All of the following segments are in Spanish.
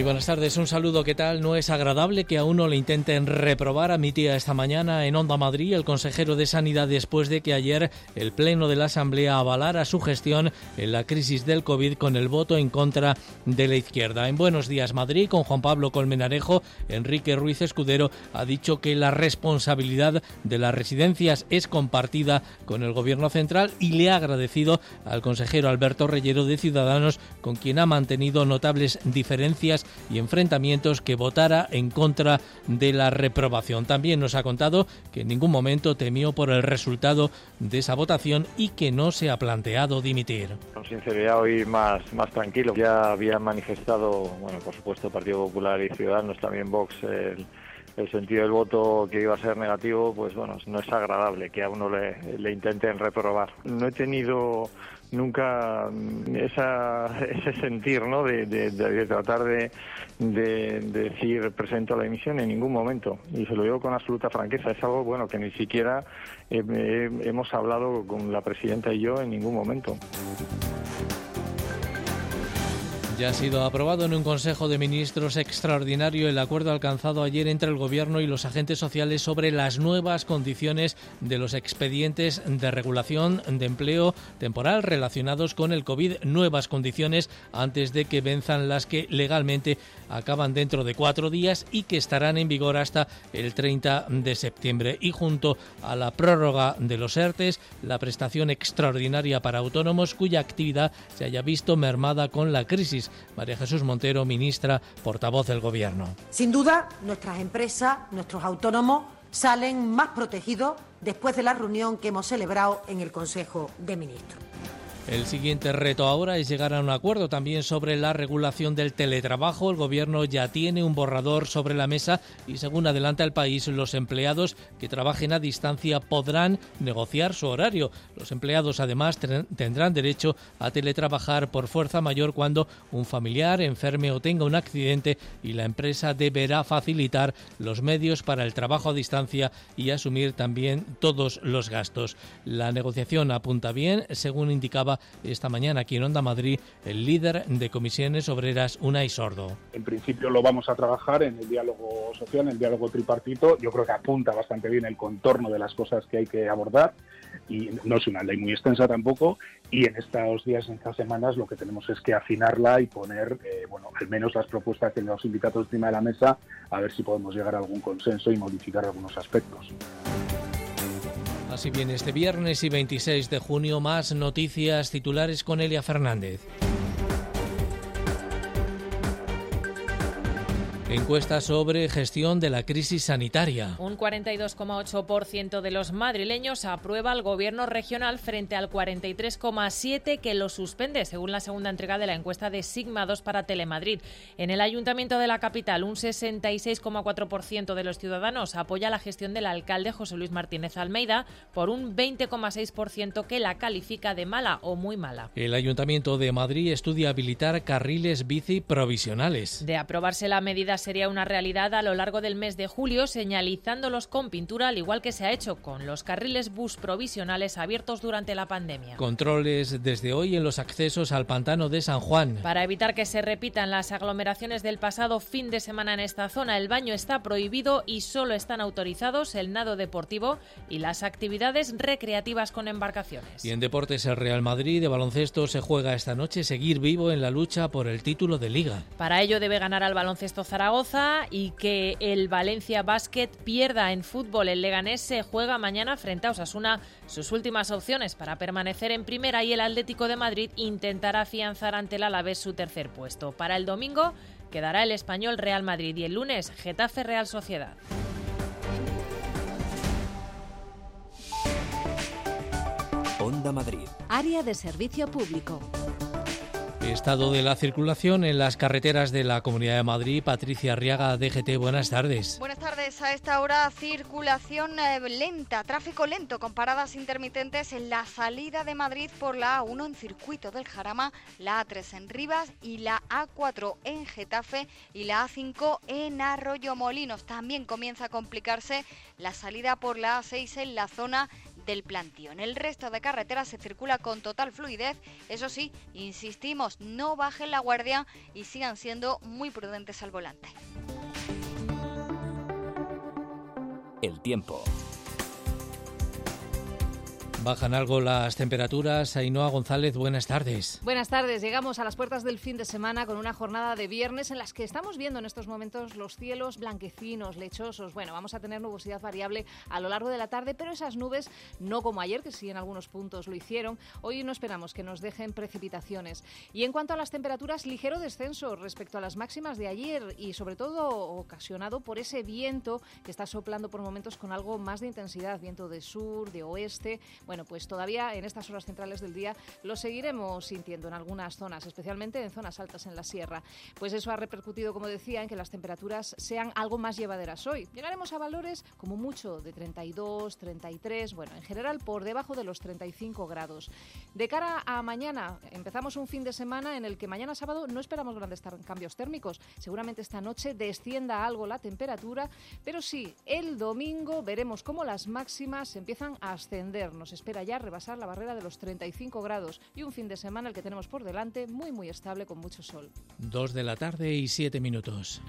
Muy buenas tardes, un saludo, ¿qué tal? No es agradable que a uno le intenten reprobar, admitía esta mañana en Onda Madrid el consejero de Sanidad después de que ayer el Pleno de la Asamblea avalara su gestión en la crisis del COVID con el voto en contra de la izquierda. En Buenos Días Madrid, con Juan Pablo Colmenarejo, Enrique Ruiz Escudero ha dicho que la responsabilidad de las residencias es compartida con el Gobierno central y le ha agradecido al consejero Alberto Reyero de Ciudadanos, con quien ha mantenido notables diferencias y enfrentamientos que votara en contra de la reprobación. También nos ha contado que en ningún momento temió por el resultado de esa votación y que no se ha planteado dimitir. Con sinceridad hoy más, más tranquilo. Ya había manifestado, bueno, por supuesto, Partido Popular y Ciudadanos, también Vox, el, el sentido del voto que iba a ser negativo, pues bueno, no es agradable que a uno le, le intenten reprobar. No he tenido nunca esa, ese sentir ¿no? de, de, de tratar de, de, decir presento la emisión en ningún momento y se lo digo con absoluta franqueza es algo bueno que ni siquiera hemos hablado con la presidenta y yo en ningún momento. Ya ha sido aprobado en un Consejo de Ministros extraordinario el acuerdo alcanzado ayer entre el Gobierno y los agentes sociales sobre las nuevas condiciones de los expedientes de regulación de empleo temporal relacionados con el COVID. Nuevas condiciones antes de que venzan las que legalmente acaban dentro de cuatro días y que estarán en vigor hasta el 30 de septiembre. Y junto a la prórroga de los ERTES, la prestación extraordinaria para autónomos cuya actividad se haya visto mermada con la crisis. María Jesús Montero, ministra, portavoz del Gobierno. Sin duda, nuestras empresas, nuestros autónomos salen más protegidos después de la reunión que hemos celebrado en el Consejo de Ministros. El siguiente reto ahora es llegar a un acuerdo también sobre la regulación del teletrabajo. El Gobierno ya tiene un borrador sobre la mesa y según adelanta el país, los empleados que trabajen a distancia podrán negociar su horario. Los empleados además tendrán derecho a teletrabajar por fuerza mayor cuando un familiar enferme o tenga un accidente y la empresa deberá facilitar los medios para el trabajo a distancia y asumir también todos los gastos. La negociación apunta bien, según indicaba esta mañana aquí en Onda Madrid el líder de comisiones obreras Unai Sordo. En principio lo vamos a trabajar en el diálogo social, en el diálogo tripartito. Yo creo que apunta bastante bien el contorno de las cosas que hay que abordar y no es una ley muy extensa tampoco y en estos días, en estas semanas, lo que tenemos es que afinarla y poner, eh, bueno, al menos las propuestas que los sindicatos encima de la mesa, a ver si podemos llegar a algún consenso y modificar algunos aspectos. Así bien, este viernes y 26 de junio más noticias titulares con Elia Fernández. Encuesta sobre gestión de la crisis sanitaria. Un 42,8% de los madrileños aprueba al gobierno regional frente al 43,7% que lo suspende, según la segunda entrega de la encuesta de Sigma 2 para Telemadrid. En el ayuntamiento de la capital, un 66,4% de los ciudadanos apoya la gestión del alcalde José Luis Martínez Almeida por un 20,6% que la califica de mala o muy mala. El ayuntamiento de Madrid estudia habilitar carriles bici provisionales. De aprobarse la medida sería una realidad a lo largo del mes de julio, señalizándolos con pintura, al igual que se ha hecho con los carriles bus provisionales abiertos durante la pandemia. Controles desde hoy en los accesos al pantano de San Juan. Para evitar que se repitan las aglomeraciones del pasado fin de semana en esta zona, el baño está prohibido y solo están autorizados el nado deportivo y las actividades recreativas con embarcaciones. Y en deportes, el Real Madrid de baloncesto se juega esta noche seguir vivo en la lucha por el título de liga. Para ello debe ganar al baloncesto Zaragoza y que el Valencia Basket pierda en fútbol. El Leganés se juega mañana frente a Osasuna sus últimas opciones para permanecer en primera y el Atlético de Madrid intentará afianzar ante el Alavés su tercer puesto. Para el domingo quedará el Español Real Madrid y el lunes Getafe Real Sociedad. Onda Madrid. Área de servicio público. Estado de la circulación en las carreteras de la Comunidad de Madrid. Patricia Arriaga, DGT, buenas tardes. Buenas tardes. A esta hora circulación eh, lenta, tráfico lento con paradas intermitentes en la salida de Madrid por la A1 en circuito del Jarama, la A3 en Rivas y la A4 en Getafe y la A5 en Arroyo Molinos. También comienza a complicarse la salida por la A6 en la zona del plantío. En el resto de carreteras se circula con total fluidez. Eso sí, insistimos, no bajen la guardia y sigan siendo muy prudentes al volante. El tiempo. Bajan algo las temperaturas. Ainhoa González, buenas tardes. Buenas tardes. Llegamos a las puertas del fin de semana con una jornada de viernes en las que estamos viendo en estos momentos los cielos blanquecinos, lechosos. Bueno, vamos a tener nubosidad variable a lo largo de la tarde, pero esas nubes, no como ayer, que sí en algunos puntos lo hicieron, hoy no esperamos que nos dejen precipitaciones. Y en cuanto a las temperaturas, ligero descenso respecto a las máximas de ayer y sobre todo ocasionado por ese viento que está soplando por momentos con algo más de intensidad, viento de sur, de oeste. Bueno, pues todavía en estas horas centrales del día lo seguiremos sintiendo en algunas zonas, especialmente en zonas altas en la sierra. Pues eso ha repercutido, como decía, en que las temperaturas sean algo más llevaderas hoy. Llegaremos a valores como mucho de 32, 33, bueno, en general por debajo de los 35 grados. De cara a mañana, empezamos un fin de semana en el que mañana sábado no esperamos grandes cambios térmicos. Seguramente esta noche descienda algo la temperatura, pero sí, el domingo veremos cómo las máximas empiezan a ascender. Nos espera ya rebasar la barrera de los 35 grados y un fin de semana el que tenemos por delante muy muy estable con mucho sol. Dos de la tarde y siete minutos.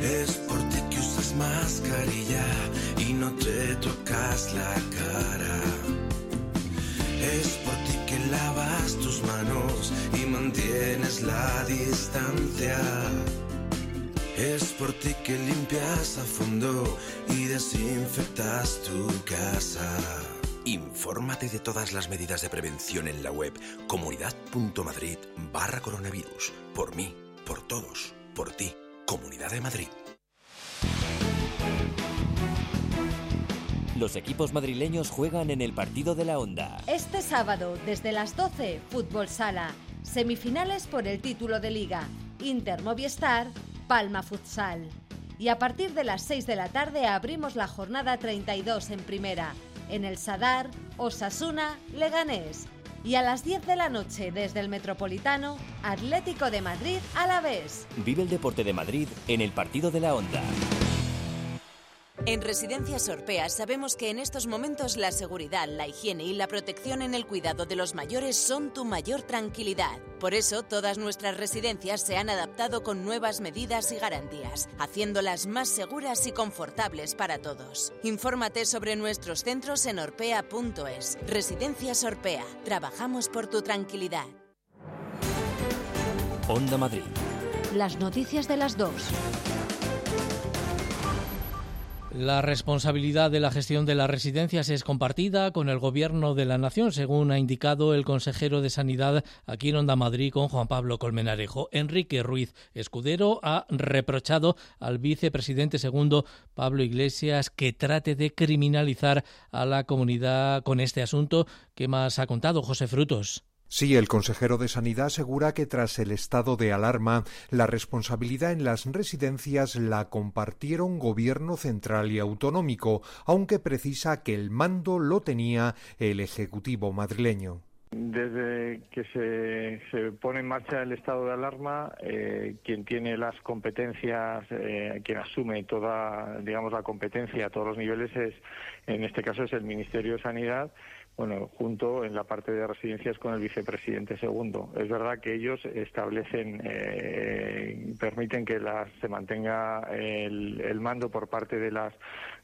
Es por ti que usas mascarilla y no te tocas la cara. Es por ti que lavas tus manos y mantienes la distancia. Es por ti que limpias a fondo y desinfectas tu casa. Infórmate de todas las medidas de prevención en la web comunidad.madrid barra coronavirus. Por mí, por todos, por ti. Comunidad de Madrid. Los equipos madrileños juegan en el partido de la Onda. Este sábado, desde las 12, Fútbol Sala. Semifinales por el título de Liga. Inter Movistar Palma Futsal. Y a partir de las 6 de la tarde abrimos la jornada 32 en primera, en el Sadar, Osasuna, Leganés. Y a las 10 de la noche desde el Metropolitano, Atlético de Madrid a la vez. Vive el deporte de Madrid en el partido de la onda. En Residencias Orpea sabemos que en estos momentos la seguridad, la higiene y la protección en el cuidado de los mayores son tu mayor tranquilidad. Por eso todas nuestras residencias se han adaptado con nuevas medidas y garantías, haciéndolas más seguras y confortables para todos. Infórmate sobre nuestros centros en orpea.es. Residencias Orpea. Trabajamos por tu tranquilidad. Onda Madrid. Las noticias de las dos. La responsabilidad de la gestión de las residencias es compartida con el Gobierno de la Nación, según ha indicado el consejero de Sanidad aquí en Onda Madrid con Juan Pablo Colmenarejo. Enrique Ruiz Escudero ha reprochado al vicepresidente segundo Pablo Iglesias que trate de criminalizar a la comunidad con este asunto. ¿Qué más ha contado José Frutos? Sí, el consejero de Sanidad asegura que tras el estado de alarma, la responsabilidad en las residencias la compartieron gobierno central y autonómico, aunque precisa que el mando lo tenía el Ejecutivo madrileño. Desde que se, pone en marcha el estado de alarma, eh, quien tiene las competencias, eh, quien asume toda, digamos, la competencia a todos los niveles es, en este caso, es el Ministerio de Sanidad bueno, junto en la parte de residencias con el vicepresidente segundo. Es verdad que ellos establecen, eh, permiten que se mantenga el, mando por parte de las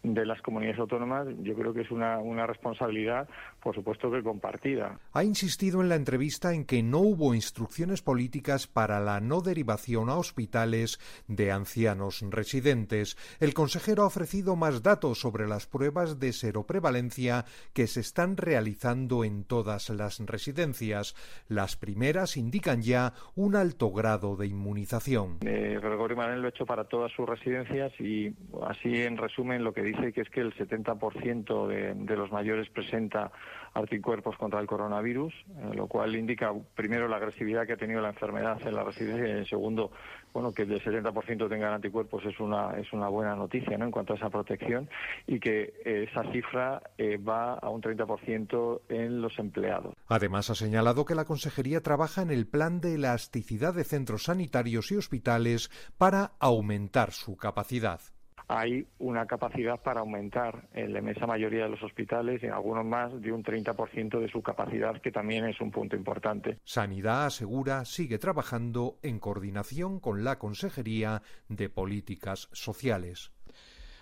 de las comunidades autónomas. Yo creo que es una, una responsabilidad, por supuesto que compartida. Ha insistido en la entrevista en que no hubo instrucciones políticas para la no derivación a hospitales de ancianos residentes. El consejero ha ofrecido más datos sobre las pruebas de seroprevalencia que se están realizando en todas las residencias. Las primeras indican ya un alto grado de inmunización. Eh, Gregorio Manel lo ha hecho para todas sus residencias y así en resumen lo que dice que es que el 70% de, de los mayores presenta anticuerpos contra el coronavirus, eh, lo cual indica primero la agresividad que ha tenido la enfermedad en la residencia y en segundo, bueno, que el 70% tengan anticuerpos es una es una buena noticia, ¿no? En cuanto a esa protección y que eh, esa cifra eh, va a un 30% en los empleados. Además ha señalado que la consejería trabaja en el plan de elasticidad de centros sanitarios y hospitales para aumentar su capacidad hay una capacidad para aumentar en la inmensa mayoría de los hospitales en algunos más de un 30% de su capacidad, que también es un punto importante. Sanidad asegura sigue trabajando en coordinación con la Consejería de Políticas Sociales.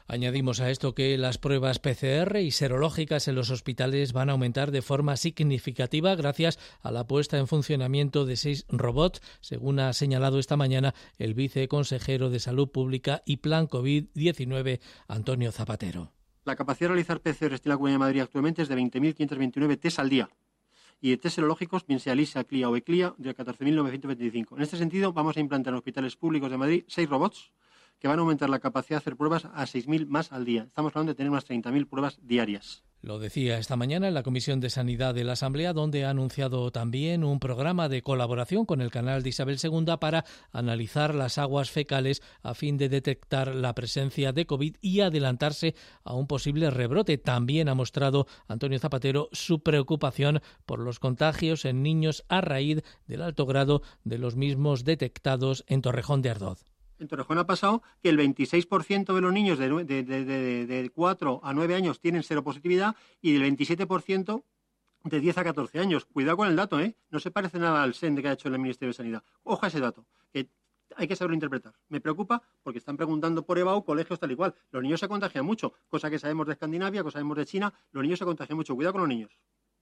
Añadimos a esto que las pruebas PCR y serológicas en los hospitales van a aumentar de forma significativa gracias a la puesta en funcionamiento de seis robots, según ha señalado esta mañana el viceconsejero de Salud Pública y Plan COVID-19, Antonio Zapatero. La capacidad de realizar PCR en la Comunidad de Madrid actualmente es de 20.529 test al día y de test serológicos, bien sea LISA, CLIA o ECLIA, de 14.925. En este sentido, vamos a implantar en hospitales públicos de Madrid seis robots que van a aumentar la capacidad de hacer pruebas a 6.000 más al día. Estamos hablando de tener unas 30.000 pruebas diarias. Lo decía esta mañana en la Comisión de Sanidad de la Asamblea, donde ha anunciado también un programa de colaboración con el canal de Isabel II para analizar las aguas fecales a fin de detectar la presencia de COVID y adelantarse a un posible rebrote. También ha mostrado Antonio Zapatero su preocupación por los contagios en niños a raíz del alto grado de los mismos detectados en Torrejón de Ardoz. En Torrejón ha pasado que el 26% de los niños de, de, 4 a 9 años tienen seropositividad y del 27% de 10 a 14 años. Cuidado con el dato, ¿eh? No se parece nada al SEN que ha hecho el Ministerio de Sanidad. Ojo a ese dato, que hay que saberlo interpretar. Me preocupa porque están preguntando por EBAU colegios tal y cual. Los niños se contagian mucho, cosa que sabemos de Escandinavia, cosa que sabemos de China. Los niños se contagian mucho. Cuidado con los niños.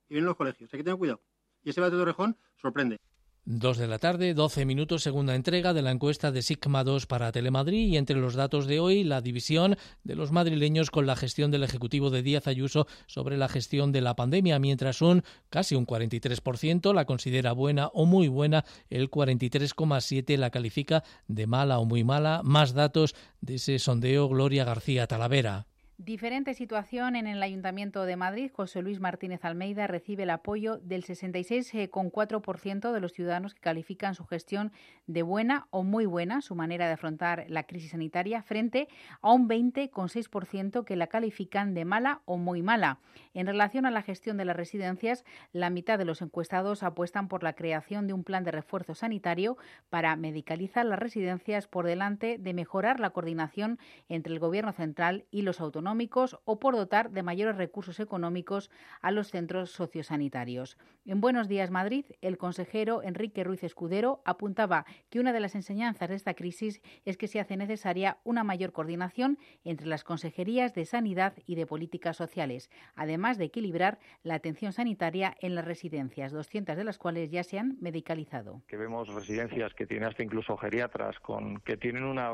Y vienen los colegios. Hay que tener cuidado. Y ese dato de Torrejón sorprende. Dos de la tarde, 12 minutos, segunda entrega de la encuesta de Sigma 2 para Telemadrid y entre los datos de hoy, la división de los madrileños con la gestión del Ejecutivo de Díaz Ayuso sobre la gestión de la pandemia, mientras un casi un 43% la considera buena o muy buena, el 43,7% la califica de mala o muy mala. Más datos de ese sondeo Gloria García Talavera. Diferente situación en el Ayuntamiento de Madrid. José Luis Martínez Almeida recibe el apoyo del 66,4% de los ciudadanos que califican su gestión de buena o muy buena, su manera de afrontar la crisis sanitaria, frente a un 20,6% que la califican de mala o muy mala. En relación a la gestión de las residencias, la mitad de los encuestados apuestan por la creación de un plan de refuerzo sanitario para medicalizar las residencias por delante de mejorar la coordinación entre el Gobierno central y los autonómicos o por dotar de mayores recursos económicos a los centros sociosanitarios. En Buenos Días Madrid, el consejero Enrique Ruiz Escudero apuntaba que una de las enseñanzas de esta crisis es que se hace necesaria una mayor coordinación entre las consejerías de Sanidad y de Políticas Sociales, además de equilibrar la atención sanitaria en las residencias, 200 de las cuales ya se han medicalizado. Que vemos residencias que tienen hasta incluso geriatras con que tienen una,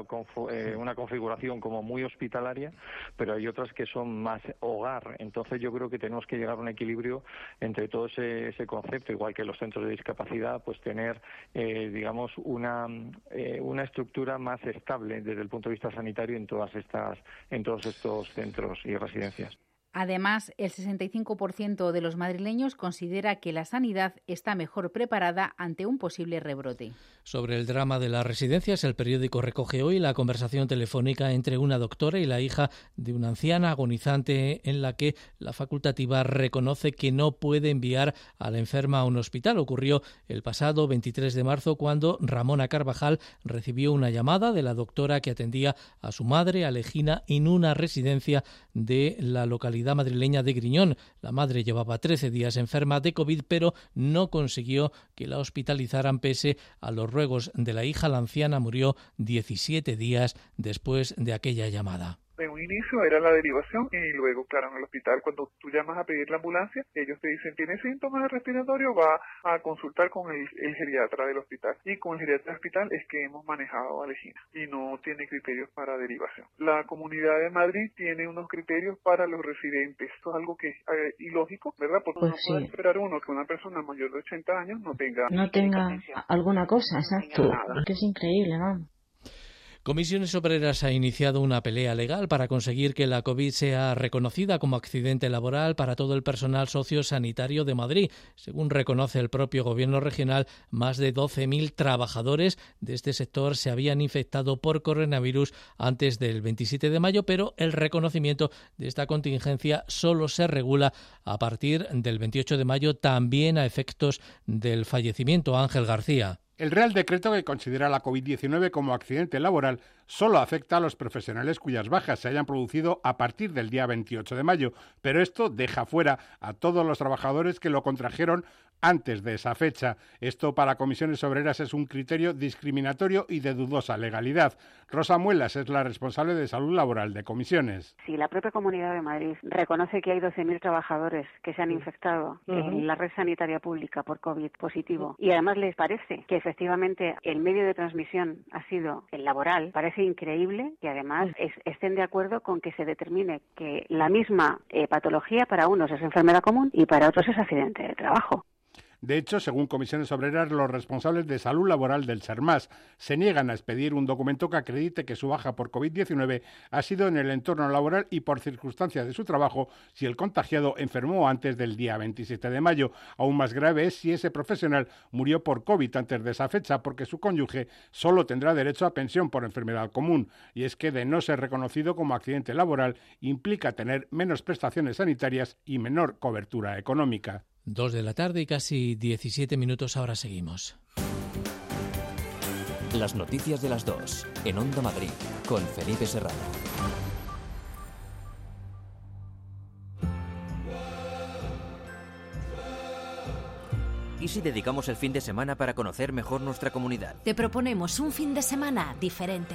eh, una configuración como muy hospitalaria, pero hay otras que son más hogar. Entonces yo creo que tenemos que llegar a un equilibrio entre todo ese, concepto, igual que los centros de discapacidad, pues tener, eh, digamos, una, eh, una estructura más estable desde el punto de vista sanitario en todas estas, en todos estos centros y residencias. Además, el 65% de los madrileños considera que la sanidad está mejor preparada ante un posible rebrote. Sobre el drama de las residencias, el periódico recoge hoy la conversación telefónica entre una doctora y la hija de una anciana agonizante en la que la facultativa reconoce que no puede enviar a la enferma a un hospital. Ocurrió el pasado 23 de marzo cuando Ramona Carvajal recibió una llamada de la doctora que atendía a su madre, Alejina, en una residencia de la localidad madrileña de Griñón. La madre llevaba 13 días enferma de COVID, pero no consiguió que la hospitalizaran pese a los ruegos de la hija. La anciana murió 17 días después de aquella llamada. En un inicio era la derivación y luego, claro, en el hospital, cuando tú llamas a pedir la ambulancia, ellos te dicen, tiene síntomas respiratorios, va a consultar con el, geriatra del hospital. Y con el geriatra del hospital es que hemos manejado a Legina y no tiene criterios para derivación. La Comunidad de Madrid tiene unos criterios para los residentes. Esto es algo que es eh, ilógico, ¿verdad? Porque pues no puede esperar uno que una persona mayor de 80 años no tenga... No tenga alguna cosa, exacto. Que es increíble, ¿no? Comisiones Obreras ha iniciado una pelea legal para conseguir que la COVID sea reconocida como accidente laboral para todo el personal sociosanitario de Madrid. Según reconoce el propio Gobierno regional, más de 12.000 trabajadores de este sector se habían infectado por coronavirus antes del 27 de mayo, pero el reconocimiento de esta contingencia solo se regula a partir del 28 de mayo, también a efectos del fallecimiento. Ángel García. El Real Decreto que considera la COVID-19 como accidente laboral solo afecta a los profesionales cuyas bajas se hayan producido a partir del día 28 de mayo, pero esto deja fuera a todos los trabajadores que lo contrajeron antes de esa fecha. Esto para comisiones obreras es un criterio discriminatorio y de dudosa legalidad. Rosa Muelas es la responsable de salud laboral de comisiones. Si la propia Comunidad de Madrid reconoce que hay 12.000 trabajadores que se han infectado en la red sanitaria pública por COVID positivo y además les parece que efectivamente el medio de transmisión ha sido el laboral, parece increíble que además estén de acuerdo con que se determine que la misma eh, patología para unos es enfermedad común y para otros es accidente de trabajo. De hecho, según comisiones obreras, los responsables de salud laboral del SERMAS se niegan a expedir un documento que acredite que su baja por COVID-19 ha sido en el entorno laboral y por circunstancias de su trabajo si el contagiado enfermó antes del día 27 de mayo. Aún más grave es si ese profesional murió por COVID antes de esa fecha, porque su cónyuge solo tendrá derecho a pensión por enfermedad común. Y es que de no ser reconocido como accidente laboral implica tener menos prestaciones sanitarias y menor cobertura económica. Dos de la tarde y casi 17 minutos ahora seguimos. Las noticias de las dos en Onda Madrid con Felipe Serrano. ¿Y si dedicamos el fin de semana para conocer mejor nuestra comunidad? Te proponemos un fin de semana diferente.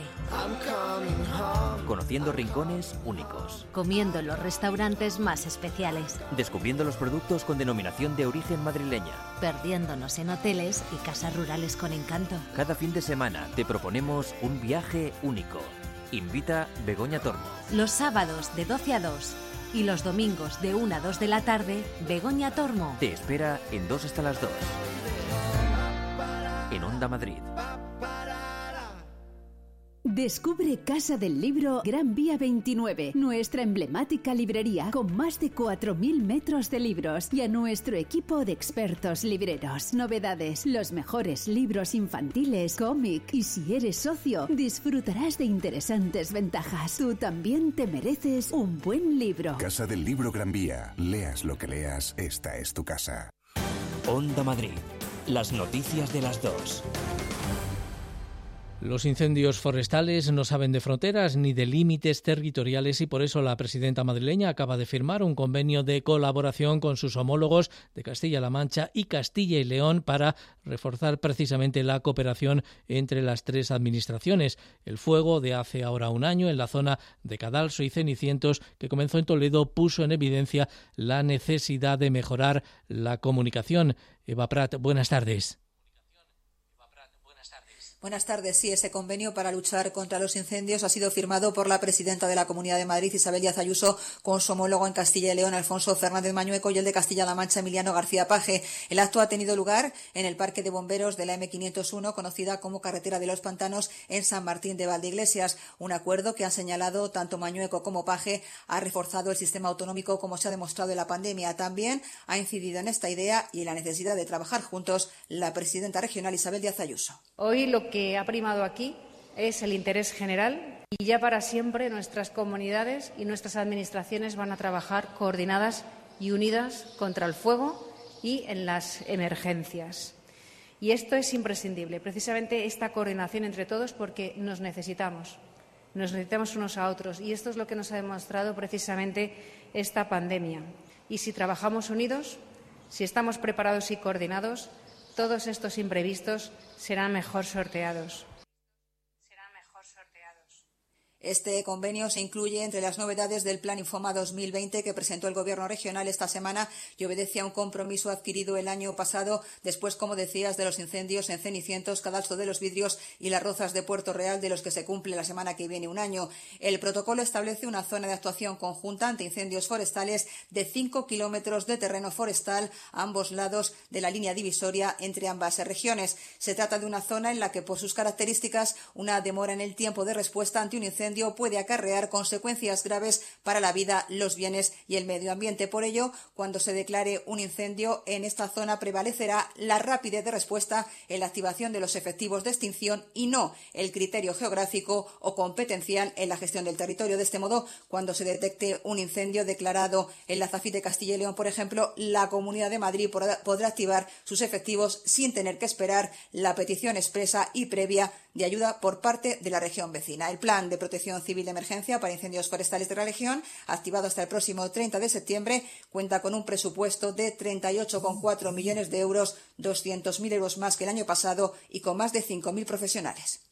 Conociendo rincones únicos. Comiendo en los restaurantes más especiales. Descubriendo los productos con denominación de origen madrileña. Perdiéndonos en hoteles y casas rurales con encanto. Cada fin de semana te proponemos un viaje único. Invita Begoña Tormo. Los sábados de 12 a 2 y los domingos de 1 a 2 de la tarde, Begoña Tormo. Te espera en 2 hasta las 2. En Onda Madrid. Descubre Casa del Libro Gran Vía 29, nuestra emblemática librería con más de 4.000 metros de libros y a nuestro equipo de expertos libreros. Novedades, los mejores libros infantiles, cómic y si eres socio, disfrutarás de interesantes ventajas. Tú también te mereces un buen libro. Casa del Libro Gran Vía. Leas lo que leas, esta es tu casa. Onda Madrid. Las noticias de las dos. Los incendios forestales no saben de fronteras ni de límites territoriales y por eso la presidenta madrileña acaba de firmar un convenio de colaboración con sus homólogos de Castilla-La Mancha y Castilla y León para reforzar precisamente la cooperación entre las tres administraciones. El fuego de hace ahora un año en la zona de Cadalso y Cenicientos que comenzó en Toledo puso en evidencia la necesidad de mejorar la comunicación. Eva Prat, buenas tardes. Buenas tardes. Sí, ese convenio para luchar contra los incendios ha sido firmado por la presidenta de la Comunidad de Madrid, Isabel Díaz Ayuso, con su homólogo en Castilla y León, Alfonso Fernández Mañueco, y el de Castilla-La Mancha, Emiliano García Paje. El acto ha tenido lugar en el Parque de Bomberos de la M501, conocida como Carretera de los Pantanos, en San Martín de Valdeiglesias. Un acuerdo que han señalado tanto Mañueco como Paje ha reforzado el sistema autonómico, como se ha demostrado en la pandemia. También ha incidido en esta idea y en la necesidad de trabajar juntos la presidenta regional, Isabel Díaz Ayuso. Hoy lo que ha primado aquí es el interés general y ya para siempre nuestras comunidades y nuestras administraciones van a trabajar coordinadas y unidas contra el fuego y en las emergencias. Y esto es imprescindible, precisamente esta coordinación entre todos, porque nos necesitamos, nos necesitamos unos a otros. Y esto es lo que nos ha demostrado precisamente esta pandemia. Y si trabajamos unidos, si estamos preparados y coordinados, todos estos imprevistos serán mejor sorteados. Este convenio se incluye entre las novedades del Plan Infoma 2020 que presentó el Gobierno regional esta semana y obedece a un compromiso adquirido el año pasado después, como decías, de los incendios en Cenicientos, Cadalso de los Vidrios y las Rozas de Puerto Real, de los que se cumple la semana que viene un año. El protocolo establece una zona de actuación conjunta ante incendios forestales de cinco kilómetros de terreno forestal a ambos lados de la línea divisoria entre ambas regiones. Se trata de una zona en la que, por sus características, una demora en el tiempo de respuesta ante un incendio puede acarrear consecuencias graves para la vida, los bienes y el medio ambiente. Por ello, cuando se declare un incendio en esta zona prevalecerá la rapidez de respuesta en la activación de los efectivos de extinción y no el criterio geográfico o competencial en la gestión del territorio. De este modo, cuando se detecte un incendio declarado en la Zafit de Castilla y León, por ejemplo, la Comunidad de Madrid podrá activar sus efectivos sin tener que esperar la petición expresa y previa de ayuda por parte de la región vecina. El plan de protección civil de emergencia para incendios forestales de la región, activado hasta el próximo 30 de septiembre, cuenta con un presupuesto de 38,4 millones de euros, 200.000 euros más que el año pasado y con más de 5.000 profesionales.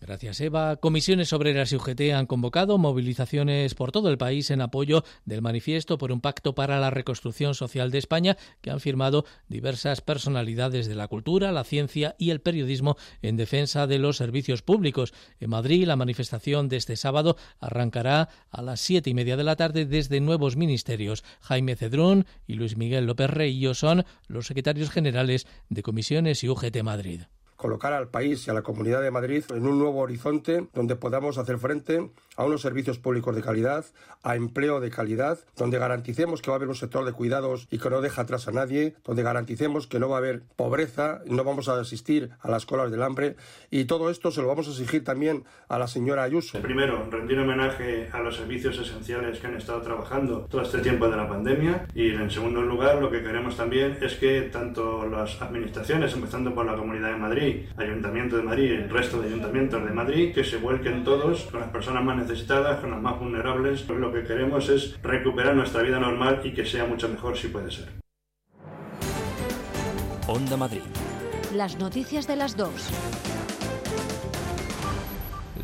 Gracias, Eva. Comisiones obreras y UGT han convocado movilizaciones por todo el país en apoyo del manifiesto por un pacto para la reconstrucción social de España que han firmado diversas personalidades de la cultura, la ciencia y el periodismo en defensa de los servicios públicos. En Madrid, la manifestación de este sábado arrancará a las siete y media de la tarde desde nuevos ministerios. Jaime Cedrón y Luis Miguel López Reillo son los secretarios generales de Comisiones y UGT Madrid colocar al país y a la Comunidad de Madrid en un nuevo horizonte donde podamos hacer frente a unos servicios públicos de calidad, a empleo de calidad, donde garanticemos que va a haber un sector de cuidados y que no deja atrás a nadie, donde garanticemos que no va a haber pobreza, no vamos a asistir a las colas del hambre y todo esto se lo vamos a exigir también a la señora Ayuso. Primero, rendir homenaje a los servicios esenciales que han estado trabajando todo este tiempo de la pandemia y en segundo lugar lo que queremos también es que tanto las administraciones, empezando por la Comunidad de Madrid, Ayuntamiento de Madrid y el resto de ayuntamientos de Madrid, que se vuelquen todos con las personas más necesitadas, con las más vulnerables. Pues lo que queremos es recuperar nuestra vida normal y que sea mucho mejor si puede ser. Onda Madrid. Las noticias de las dos.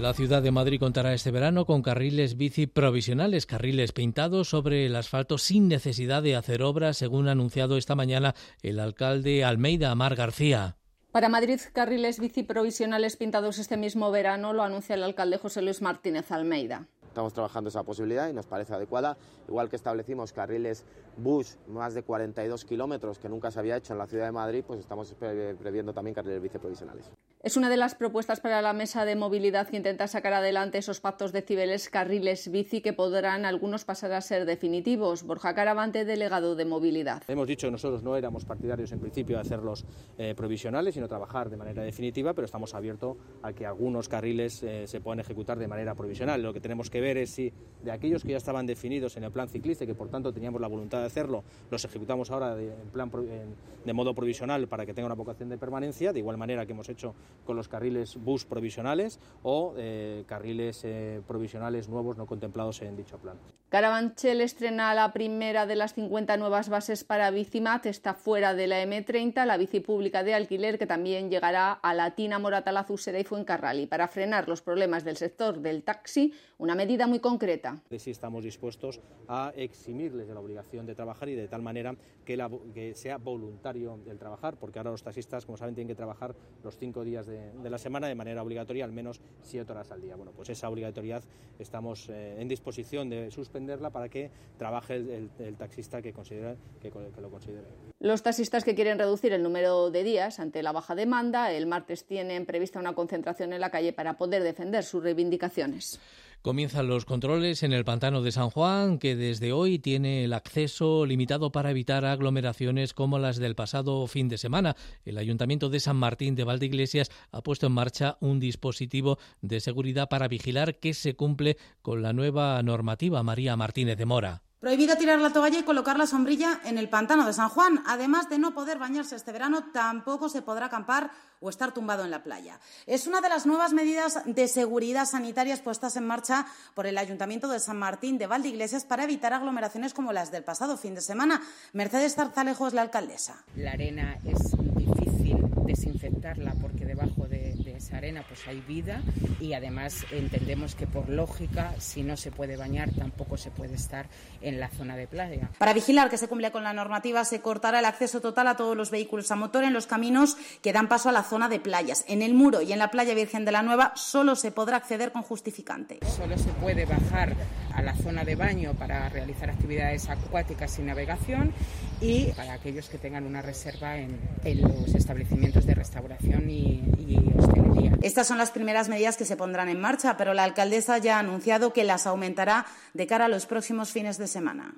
La ciudad de Madrid contará este verano con carriles bici provisionales, carriles pintados sobre el asfalto sin necesidad de hacer obras, según ha anunciado esta mañana el alcalde Almeida Amar García. Para Madrid, carriles bici provisionales pintados este mismo verano lo anuncia el alcalde José Luis Martínez Almeida. Estamos trabajando esa posibilidad y nos parece adecuada, igual que establecimos carriles bus más de 42 kilómetros que nunca se había hecho en la ciudad de Madrid, pues estamos previendo también carriles bici provisionales. Es una de las propuestas para la mesa de movilidad que intenta sacar adelante esos pactos de cibeles carriles bici que podrán algunos pasar a ser definitivos. Borja Caravante, delegado de movilidad. Hemos dicho que nosotros no éramos partidarios en principio de hacerlos eh, provisionales, sino trabajar de manera definitiva, pero estamos abiertos a que algunos carriles eh, se puedan ejecutar de manera provisional. Lo que tenemos que ver es si de aquellos que ya estaban definidos en el plan ciclista y que por tanto teníamos la voluntad de hacerlo, los ejecutamos ahora de modo provisional para que tenga una vocación de permanencia, de igual manera que hemos hecho con los carriles bus provisionales o eh, carriles eh, provisionales nuevos no contemplados en dicho plan. Carabanchel estrena la primera de las 50 nuevas bases para Bicimat, está fuera de la M30, la bici pública de alquiler que también llegará a Latina, Moratalaz, Usera y Fuencarrali. Para frenar los problemas del sector del taxi, una medida muy concreta. Sí estamos dispuestos a eximirles de la obligación de trabajar y de tal manera que, la, que sea voluntario el trabajar, porque ahora los taxistas, como saben, tienen que trabajar los cinco días de, la semana de manera obligatoria, al menos siete horas al día. Bueno, pues esa obligatoriedad estamos eh, en disposición de suspender para que trabaje el, taxista que, considera, que, lo considere. Los taxistas que quieren reducir el número de días ante la baja demanda, el martes tienen prevista una concentración en la calle para poder defender sus reivindicaciones. Comienzan los controles en el pantano de San Juan, que desde hoy tiene el acceso limitado para evitar aglomeraciones como las del pasado fin de semana. El Ayuntamiento de San Martín de Valdeiglesias ha puesto en marcha un dispositivo de seguridad para vigilar que se cumple con la nueva normativa. María Martínez de Mora. Prohibido tirar la toalla y colocar la sombrilla en el pantano de San Juan. Además de no poder bañarse este verano, tampoco se podrá acampar o estar tumbado en la playa. Es una de las nuevas medidas de seguridad sanitarias puestas en marcha por el Ayuntamiento de San Martín de Valdeiglesias para evitar aglomeraciones como las del pasado fin de semana. Mercedes Tarzalejo es la alcaldesa. La arena es difícil desinfectarla porque debajo de esa arena pues hay vida y además entendemos que por lógica si no se puede bañar tampoco se puede estar en la zona de playa. Para vigilar que se cumpla con la normativa se cortará el acceso total a todos los vehículos a motor en los caminos que dan paso a la zona de playas. En el muro y en la playa Virgen de la Nueva solo se podrá acceder con justificante. Solo se puede bajar a la zona de baño para realizar actividades acuáticas y navegación y para aquellos que tengan una reserva en, los establecimientos de restauración y, y hostelería. Estas son las primeras medidas que se pondrán en marcha, pero la alcaldesa ya ha anunciado que las aumentará de cara a los próximos fines de semana.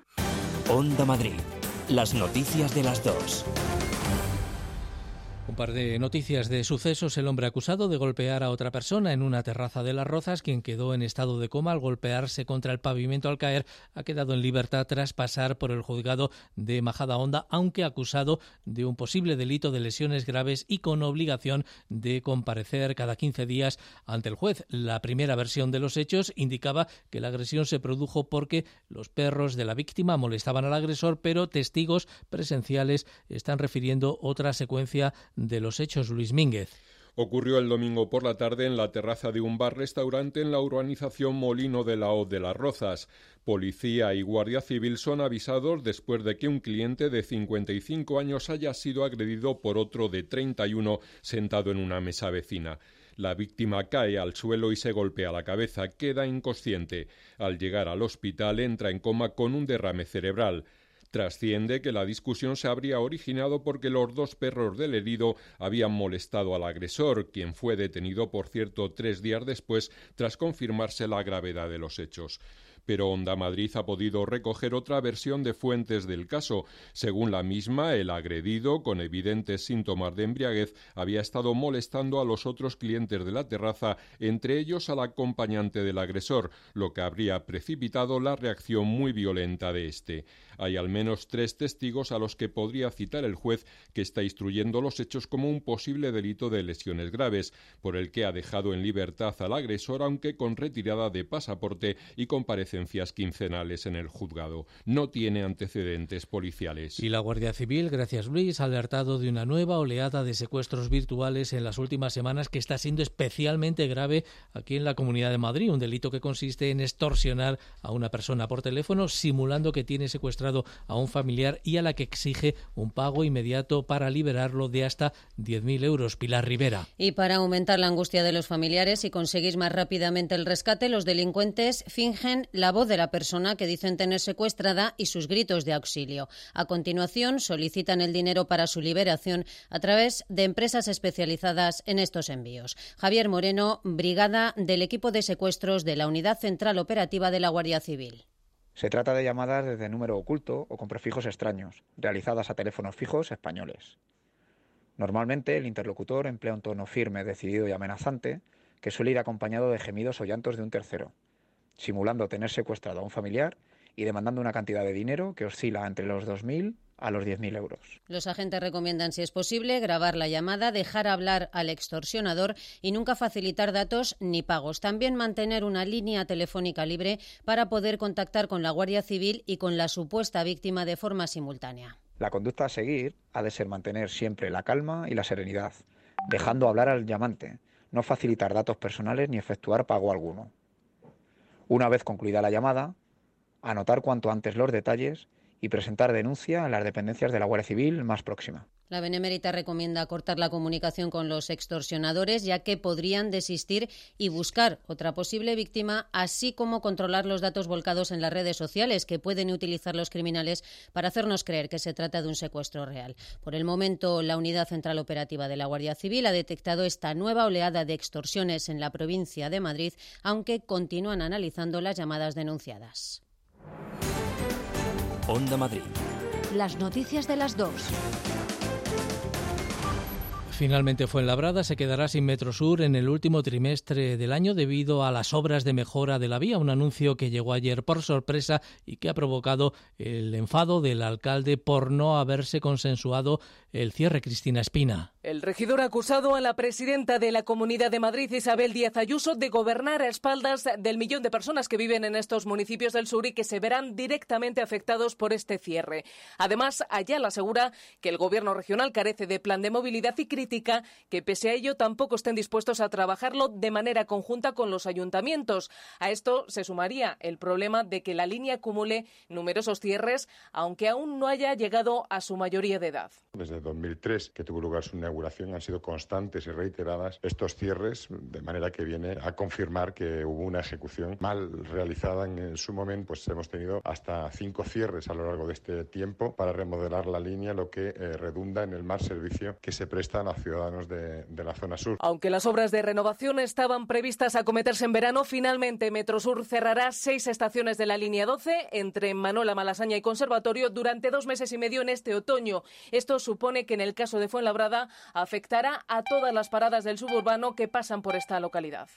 Onda Madrid. Las noticias de las dos. Par de noticias de sucesos. El hombre acusado de golpear a otra persona en una terraza de Las Rozas, quien quedó en estado de coma al golpearse contra el pavimento al caer, ha quedado en libertad tras pasar por el juzgado de Majada Honda, aunque acusado de un posible delito de lesiones graves y con obligación de comparecer cada 15 días ante el juez. La primera versión de los hechos indicaba que la agresión se produjo porque los perros de la víctima molestaban al agresor, pero testigos presenciales están refiriendo otra secuencia los hechos, Luis Mínguez. Ocurrió el domingo por la tarde en la terraza de un bar-restaurante en la urbanización Molino de la O de las Rozas. Policía y Guardia Civil son avisados después de que un cliente de 55 años haya sido agredido por otro de 31 sentado en una mesa vecina. La víctima cae al suelo y se golpea la cabeza, queda inconsciente. Al llegar al hospital entra en coma con un derrame cerebral. Trasciende que la discusión se habría originado porque los dos perros del herido habían molestado al agresor, quien fue detenido, por cierto, tres días después, tras confirmarse la gravedad de los hechos pero Onda Madrid ha podido recoger otra versión de fuentes del caso. Según la misma, el agredido, con evidentes síntomas de embriaguez, había estado molestando a los otros clientes de la terraza, entre ellos al acompañante del agresor, lo que habría precipitado la reacción muy violenta de este. Hay al menos tres testigos a los que podría citar el juez que está instruyendo los hechos como un posible delito de lesiones graves, por el que ha dejado en libertad al agresor aunque con retirada de pasaporte y comparecencias quincenales en el juzgado. No tiene antecedentes policiales. Y la Guardia Civil, gracias Luis, ha alertado de una nueva oleada de secuestros virtuales en las últimas semanas que está siendo especialmente grave aquí en la Comunidad de Madrid, un delito que consiste en extorsionar a una persona por teléfono simulando que tiene secuestrado a un familiar y a la que exige un pago inmediato para liberarlo de hasta 10.000 euros. Pilar Rivera. Y para aumentar la angustia de los familiares y conseguir más rápidamente el rescate, los delincuentes fingen la voz de la persona que dicen tener secuestrada y sus gritos de auxilio. A continuación, solicitan el dinero para su liberación a través de empresas especializadas en estos envíos. Javier Moreno, brigada del equipo de secuestros de la Unidad Central Operativa de la Guardia Civil. Se trata de llamadas desde número oculto o con prefijos extraños, realizadas a teléfonos fijos españoles. Normalmente el interlocutor emplea un tono firme, decidido y amenazante, que suele ir acompañado de gemidos o llantos de un tercero, simulando tener secuestrado a un familiar y demandando una cantidad de dinero que oscila entre los 2.000 a los 10.000 euros. Los agentes recomiendan, si es posible, grabar la llamada, dejar hablar al extorsionador y nunca facilitar datos ni pagos. También mantener una línea telefónica libre para poder contactar con la Guardia Civil y con la supuesta víctima de forma simultánea. La conducta a seguir ha de ser mantener siempre la calma y la serenidad, dejando hablar al llamante, no facilitar datos personales ni efectuar pago alguno. Una vez concluida la llamada, anotar cuanto antes los detalles y presentar denuncia a las dependencias de la Guardia Civil más próxima. La Benemérita recomienda cortar la comunicación con los extorsionadores, ya que podrían desistir y buscar otra posible víctima, así como controlar los datos volcados en las redes sociales que pueden utilizar los criminales para hacernos creer que se trata de un secuestro real. Por el momento, la Unidad Central Operativa de la Guardia Civil ha detectado esta nueva oleada de extorsiones en la provincia de Madrid, aunque continúan analizando las llamadas denunciadas. Onda Madrid. Las noticias de las dos. Finalmente Fuenlabrada se quedará sin Metro Sur en el último trimestre del año debido a las obras de mejora de la vía, un anuncio que llegó ayer por sorpresa y que ha provocado el enfado del alcalde por no haberse consensuado el cierre Cristina Espina. El regidor ha acusado a la presidenta de la Comunidad de Madrid, Isabel Díaz Ayuso, de gobernar a espaldas del millón de personas que viven en estos municipios del sur y que se verán directamente afectados por este cierre. Además, Ayala asegura que el gobierno regional carece de plan de movilidad y critica que, pese a ello, tampoco estén dispuestos a trabajarlo de manera conjunta con los ayuntamientos. A esto se sumaría el problema de que la línea acumule numerosos cierres, aunque aún no haya llegado a su mayoría de edad. Desde 2003, que tuvo lugar su han sido constantes y reiteradas estos cierres, de manera que viene a confirmar que hubo una ejecución mal realizada en su momento. Pues hemos tenido hasta cinco cierres a lo largo de este tiempo para remodelar la línea, lo que eh, redunda en el mal servicio que se presta a ciudadanos de, de la zona sur. Aunque las obras de renovación estaban previstas a cometerse en verano, finalmente Metrosur cerrará seis estaciones de la línea 12 entre Manola, Malasaña y Conservatorio durante dos meses y medio en este otoño. Esto supone que en el caso de Fuenlabrada afectará a todas las paradas del suburbano que pasan por esta localidad.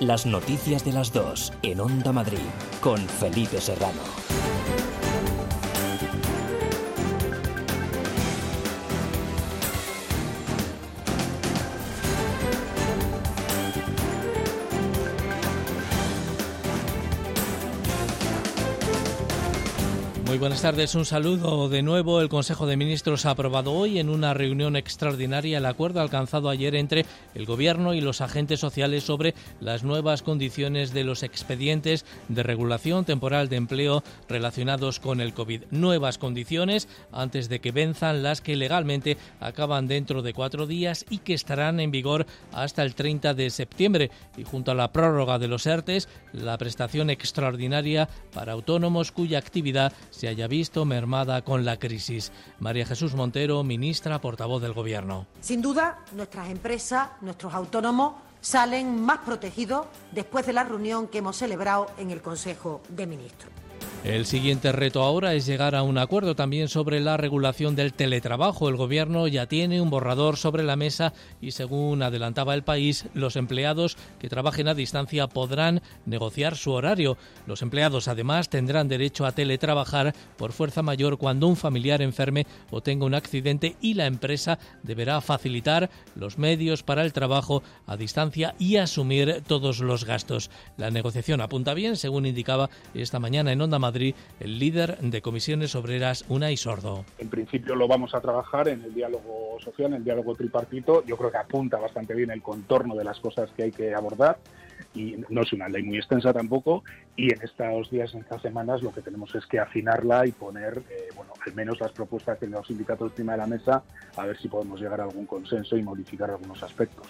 Las noticias de las dos en Onda Madrid con Felipe Serrano. Muy buenas tardes, un saludo de nuevo. El Consejo de Ministros ha aprobado hoy en una reunión extraordinaria el acuerdo alcanzado ayer entre el Gobierno y los agentes sociales sobre las nuevas condiciones de los expedientes de regulación temporal de empleo relacionados con el COVID. Nuevas condiciones antes de que venzan las que legalmente acaban dentro de cuatro días y que estarán en vigor hasta el 30 de septiembre. Y junto a la prórroga de los ERTES, la prestación extraordinaria para autónomos cuya actividad se haya visto mermada con la crisis. María Jesús Montero, ministra portavoz del Gobierno. Sin duda, nuestras empresas, nuestros autónomos salen más protegidos después de la reunión que hemos celebrado en el Consejo de Ministros. El siguiente reto ahora es llegar a un acuerdo también sobre la regulación del teletrabajo. El Gobierno ya tiene un borrador sobre la mesa y, según adelantaba el país, los empleados que trabajen a distancia podrán negociar su horario. Los empleados, además, tendrán derecho a teletrabajar por fuerza mayor cuando un familiar enferme o tenga un accidente y la empresa deberá facilitar los medios para el trabajo a distancia y asumir todos los gastos. La negociación apunta bien, según indicaba esta mañana en Onda Madrid el líder de comisiones obreras Unai Sordo. En principio lo vamos a trabajar en el diálogo social, en el diálogo tripartito. Yo creo que apunta bastante bien el contorno de las cosas que hay que abordar y no es una ley muy extensa tampoco y en estos días, en estas semanas, lo que tenemos es que afinarla y poner, eh, bueno, al menos las propuestas que los sindicatos encima de la mesa, a ver si podemos llegar a algún consenso y modificar algunos aspectos.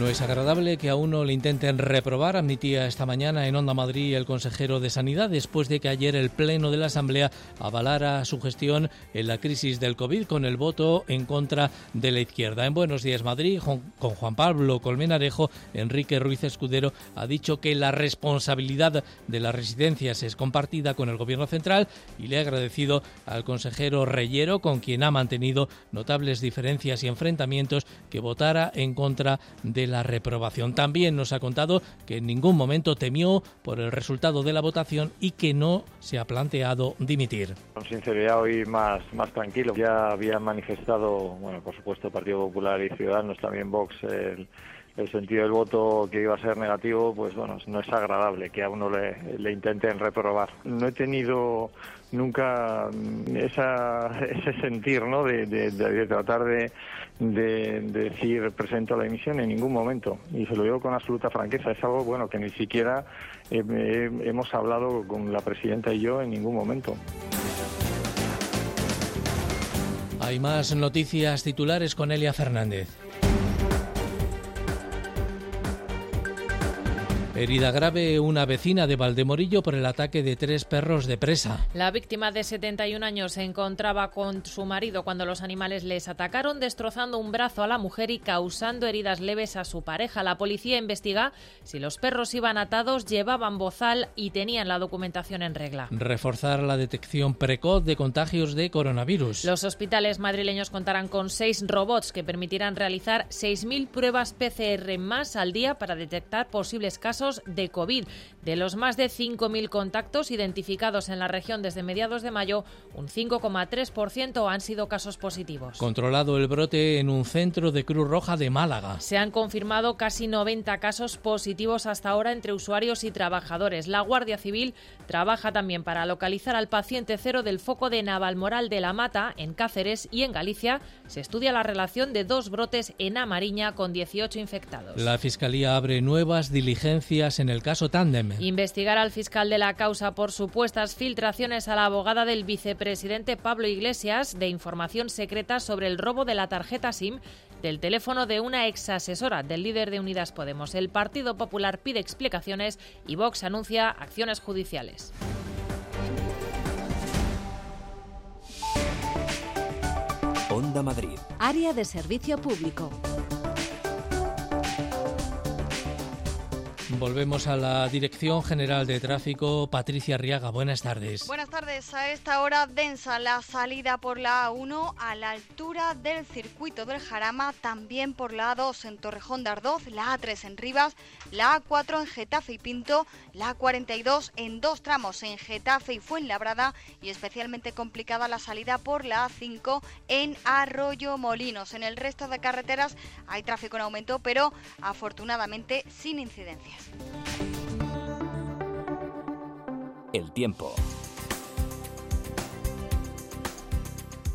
No es agradable que a uno le intenten reprobar, admitía esta mañana en Onda Madrid el consejero de Sanidad, después de que ayer el Pleno de la Asamblea avalara su gestión en la crisis del COVID con el voto en contra de la izquierda. En Buenos Días Madrid, con Juan Pablo Colmenarejo, Enrique Ruiz Escudero ha dicho que la responsabilidad de las residencias es compartida con el Gobierno central y le ha agradecido al consejero Reyero, con quien ha mantenido notables diferencias y enfrentamientos, que votara en contra de la reprobación. También nos ha contado que en ningún momento temió por el resultado de la votación y que no se ha planteado dimitir. Con sinceridad hoy más, más tranquilo. Ya había manifestado, bueno, por supuesto, Partido Popular y Ciudadanos, también Vox, el, sentido del voto que iba a ser negativo, pues bueno, no es agradable que a uno le, intenten reprobar. No he tenido nunca esa, ese sentir ¿no? de, tratar de, de, decir presento la emisión en ningún momento. Y se lo digo con absoluta franqueza. Es algo bueno que ni siquiera hemos hablado con la presidenta y yo en ningún momento. Hay más noticias titulares con Elia Fernández. Herida grave una vecina de Valdemorillo por el ataque de tres perros de presa. La víctima de 71 años se encontraba con su marido cuando los animales les atacaron, destrozando un brazo a la mujer y causando heridas leves a su pareja. La policía investiga si los perros iban atados, llevaban bozal y tenían la documentación en regla. Reforzar la detección precoz de contagios de coronavirus. Los hospitales madrileños contarán con seis robots que permitirán realizar 6.000 pruebas PCR más al día para detectar posibles casos casos de COVID. De los más de 5.000 contactos identificados en la región desde mediados de mayo, un 5,3% han sido casos positivos. Controlado el brote en un centro de Cruz Roja de Málaga. Se han confirmado casi 90 casos positivos hasta ahora entre usuarios y trabajadores. La Guardia Civil trabaja también para localizar al paciente cero del foco de Navalmoral de la Mata, en Cáceres y en Galicia. Se estudia la relación de dos brotes en Amariña con 18 infectados. La Fiscalía abre nuevas diligencias en el caso Tandem. Investigar al fiscal de la causa por supuestas filtraciones a la abogada del vicepresidente Pablo Iglesias de información secreta sobre el robo de la tarjeta SIM del teléfono de una ex asesora del líder de Unidas Podemos. El Partido Popular pide explicaciones y Vox anuncia acciones judiciales. Onda Madrid. Área de servicio público. Volvemos a la Dirección General de Tráfico. Patricia Riaga, buenas tardes. Buenas tardes. A esta hora densa la salida por la A1 a la altura del circuito del Jarama, también por la A2 en Torrejón de Ardoz, la A3 en Rivas, la A4 en Getafe y Pinto, la A42 en dos tramos en Getafe y Fuenlabrada y especialmente complicada la salida por la A5 en Arroyo Molinos. En el resto de carreteras hay tráfico en aumento, pero afortunadamente sin incidencias. El tiempo.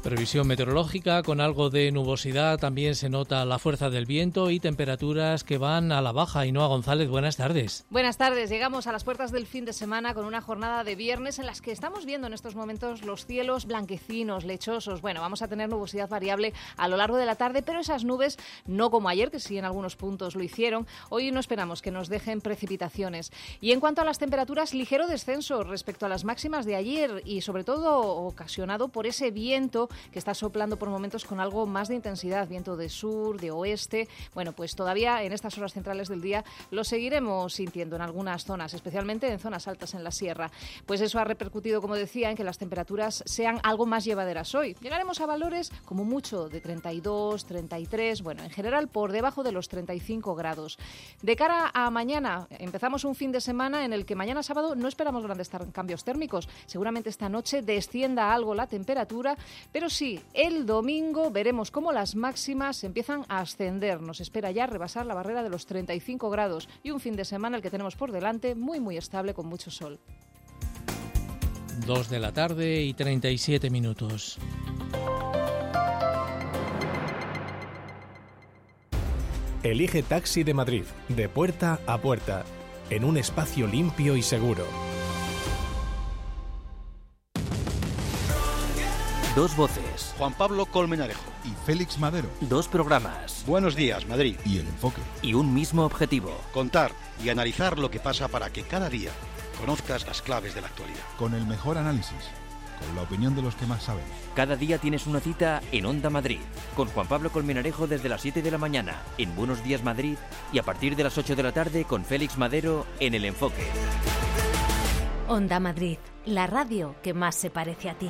Previsión meteorológica con algo de nubosidad, también se nota la fuerza del viento y temperaturas que van a la baja. Inoa González, buenas tardes. Buenas tardes, llegamos a las puertas del fin de semana con una jornada de viernes en las que estamos viendo en estos momentos los cielos blanquecinos, lechosos. Bueno, vamos a tener nubosidad variable a lo largo de la tarde, pero esas nubes, no como ayer, que sí en algunos puntos lo hicieron, hoy no esperamos que nos dejen precipitaciones. Y en cuanto a las temperaturas, ligero descenso respecto a las máximas de ayer y sobre todo ocasionado por ese viento que está soplando por momentos con algo más de intensidad, viento de sur, de oeste. Bueno, pues todavía en estas horas centrales del día lo seguiremos sintiendo en algunas zonas, especialmente en zonas altas en la sierra. Pues eso ha repercutido, como decía, en que las temperaturas sean algo más llevaderas hoy. Llegaremos a valores como mucho de 32, 33, bueno, en general por debajo de los 35 grados. De cara a mañana, empezamos un fin de semana en el que mañana sábado no esperamos grandes cambios térmicos. Seguramente esta noche descienda algo la temperatura, pero sí, el domingo veremos cómo las máximas empiezan a ascender. Nos espera ya rebasar la barrera de los 35 grados y un fin de semana el que tenemos por delante muy muy estable con mucho sol. 2 de la tarde y 37 minutos. Elige Taxi de Madrid, de puerta a puerta, en un espacio limpio y seguro. Dos voces. Juan Pablo Colmenarejo. Y Félix Madero. Dos programas. Buenos días, Madrid. Y el enfoque. Y un mismo objetivo. Contar y analizar lo que pasa para que cada día conozcas las claves de la actualidad. Con el mejor análisis. Con la opinión de los que más saben. Cada día tienes una cita en Onda Madrid. Con Juan Pablo Colmenarejo desde las 7 de la mañana en Buenos Días Madrid. Y a partir de las 8 de la tarde con Félix Madero en El Enfoque. Onda Madrid, la radio que más se parece a ti.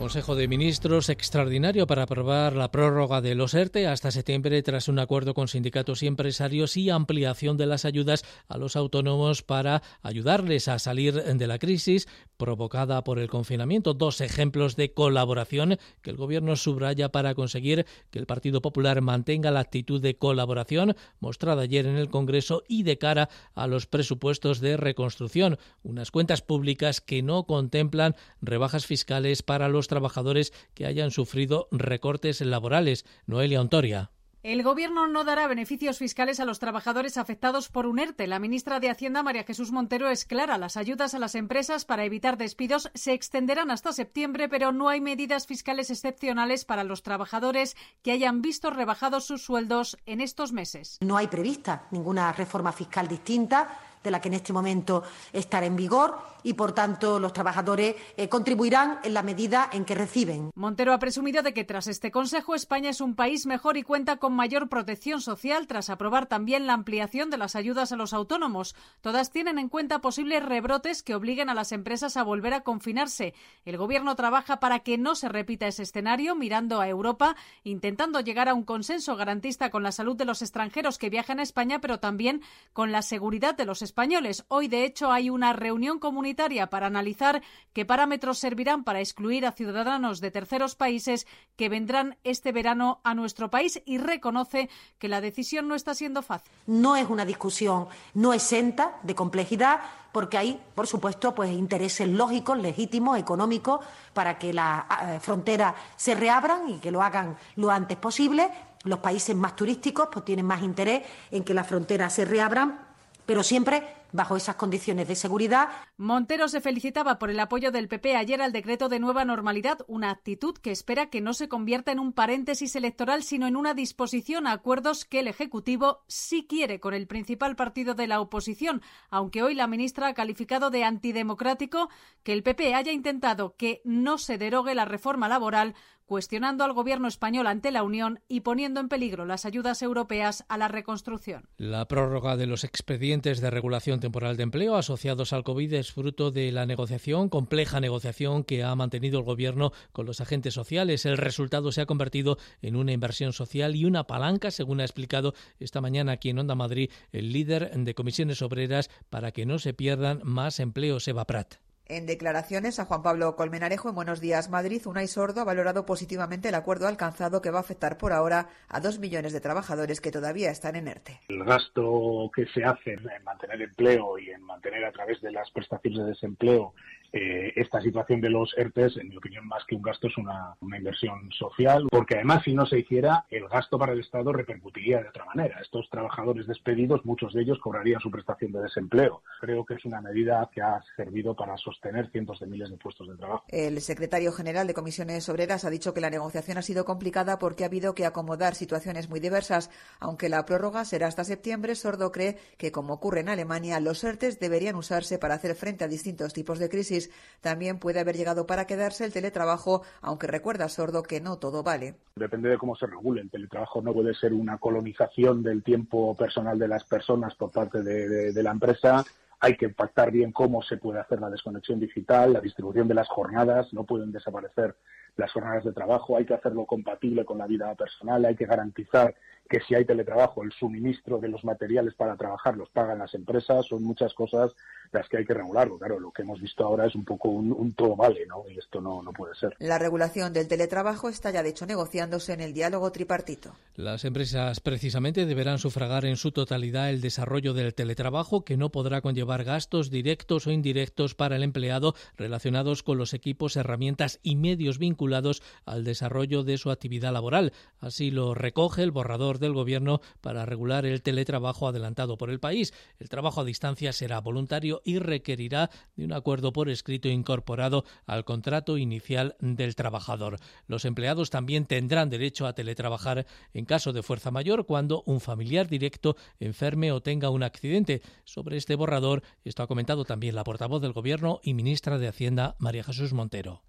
Consejo de Ministros extraordinario para aprobar la prórroga de los ERTE hasta septiembre tras un acuerdo con sindicatos y empresarios y ampliación de las ayudas a los autónomos para ayudarles a salir de la crisis provocada por el confinamiento. Dos ejemplos de colaboración que el Gobierno subraya para conseguir que el Partido Popular mantenga la actitud de colaboración mostrada ayer en el Congreso y de cara a los presupuestos de reconstrucción, unas cuentas públicas que no contemplan rebajas fiscales para los trabajadores que hayan sufrido recortes laborales. Noelia Ontoria. El Gobierno no dará beneficios fiscales a los trabajadores afectados por un ERTE. La ministra de Hacienda, María Jesús Montero, es clara. Las ayudas a las empresas para evitar despidos se extenderán hasta septiembre, pero no hay medidas fiscales excepcionales para los trabajadores que hayan visto rebajados sus sueldos en estos meses. No hay prevista ninguna reforma fiscal distinta de la que en este momento estará en vigor y, por tanto, los trabajadores eh, contribuirán en la medida en que reciben. Montero ha presumido de que tras este Consejo España es un país mejor y cuenta con mayor protección social tras aprobar también la ampliación de las ayudas a los autónomos. Todas tienen en cuenta posibles rebrotes que obliguen a las empresas a volver a confinarse. El Gobierno trabaja para que no se repita ese escenario, mirando a Europa, intentando llegar a un consenso garantista con la salud de los extranjeros que viajan a España, pero también con la seguridad de los españoles. Hoy, de hecho, hay una reunión comunitaria para analizar qué parámetros servirán para excluir a ciudadanos de terceros países que vendrán este verano a nuestro país y reconoce que la decisión no está siendo fácil. No es una discusión no exenta de complejidad porque hay, por supuesto, pues intereses lógicos, legítimos, económicos, para que las eh, fronteras se reabran y que lo hagan lo antes posible. Los países más turísticos pues, tienen más interés en que las fronteras se reabran, pero siempre bajo esas condiciones de seguridad. Montero se felicitaba por el apoyo del PP ayer al decreto de nueva normalidad, una actitud que espera que no se convierta en un paréntesis electoral, sino en una disposición a acuerdos que el Ejecutivo sí quiere con el principal partido de la oposición, aunque hoy la ministra ha calificado de antidemocrático que el PP haya intentado que no se derogue la reforma laboral cuestionando al gobierno español ante la Unión y poniendo en peligro las ayudas europeas a la reconstrucción. La prórroga de los expedientes de regulación temporal de empleo asociados al COVID es fruto de la negociación, compleja negociación que ha mantenido el gobierno con los agentes sociales. El resultado se ha convertido en una inversión social y una palanca, según ha explicado esta mañana aquí en Onda Madrid el líder de comisiones obreras para que no se pierdan más empleos, Eva Prat. En declaraciones a Juan Pablo Colmenarejo en Buenos Días Madrid, Unai Sordo ha valorado positivamente el acuerdo alcanzado que va a afectar por ahora a dos millones de trabajadores que todavía están en ERTE. El gasto que se hace en mantener empleo y en mantener a través de las prestaciones de desempleo eh, esta situación de los ERTES, en mi opinión, más que un gasto, es una, una, inversión social, porque además, si no se hiciera, el gasto para el Estado repercutiría de otra manera. Estos trabajadores despedidos, muchos de ellos cobrarían su prestación de desempleo. Creo que es una medida que ha servido para sostener cientos de miles de puestos de trabajo. El secretario general de Comisiones Obreras ha dicho que la negociación ha sido complicada porque ha habido que acomodar situaciones muy diversas. Aunque la prórroga será hasta septiembre, Sordo cree que, como ocurre en Alemania, los ERTES deberían usarse para hacer frente a distintos tipos de crisis también puede haber llegado para quedarse el teletrabajo, aunque recuerda Sordo que no todo vale. Depende de cómo se regule. El teletrabajo no puede ser una colonización del tiempo personal de las personas por parte de, la empresa. Hay que pactar bien cómo se puede hacer la desconexión digital, la distribución de las jornadas, no pueden desaparecer las jornadas de trabajo, hay que hacerlo compatible con la vida personal, hay que garantizar que si hay teletrabajo, el suministro de los materiales para trabajar los pagan las empresas, son muchas cosas las que hay que regularlo. Claro, lo que hemos visto ahora es un poco un, todo vale, ¿no? Y esto no, no puede ser. La regulación del teletrabajo está ya, de hecho, negociándose en el diálogo tripartito. Las empresas, precisamente, deberán sufragar en su totalidad el desarrollo del teletrabajo, que no podrá conllevar gastos directos o indirectos para el empleado relacionados con los equipos, herramientas y medios vinculados al desarrollo de su actividad laboral. Así lo recoge el borrador del Gobierno para regular el teletrabajo adelantado por el país. El trabajo a distancia será voluntario y requerirá de un acuerdo por escrito incorporado al contrato inicial del trabajador. Los empleados también tendrán derecho a teletrabajar en caso de fuerza mayor cuando un familiar directo enferme o tenga un accidente. Sobre este borrador, esto ha comentado también la portavoz del Gobierno y ministra de Hacienda, María Jesús Montero.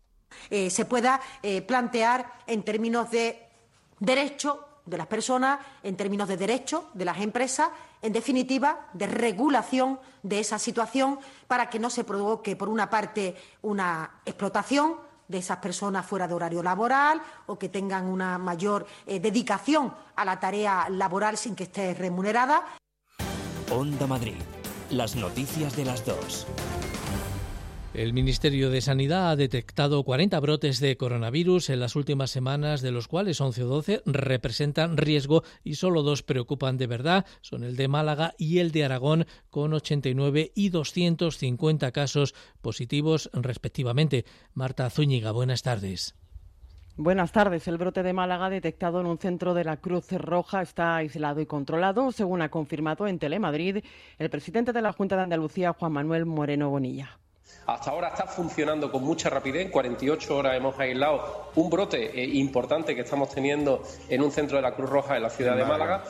Eh, se pueda eh, plantear en términos de derecho de las personas, en términos de derecho de las empresas, en definitiva, de regulación de esa situación para que no se provoque, por una parte, una explotación de esas personas fuera de horario laboral o que tengan una mayor eh, dedicación a la tarea laboral sin que esté remunerada. Onda Madrid. Las noticias de las dos. El Ministerio de Sanidad ha detectado 40 brotes de coronavirus en las últimas semanas, de los cuales 11 o 12 representan riesgo y solo dos preocupan de verdad. Son el de Málaga y el de Aragón, con 89 y 250 casos positivos respectivamente. Marta Zúñiga, buenas tardes. Buenas tardes. El brote de Málaga detectado en un centro de la Cruz Roja está aislado y controlado, según ha confirmado en Telemadrid el presidente de la Junta de Andalucía, Juan Manuel Moreno Bonilla. Hasta ahora está funcionando con mucha rapidez. En 48 horas hemos aislado un brote eh, importante que estamos teniendo en un centro de la Cruz Roja en la ciudad de Málaga.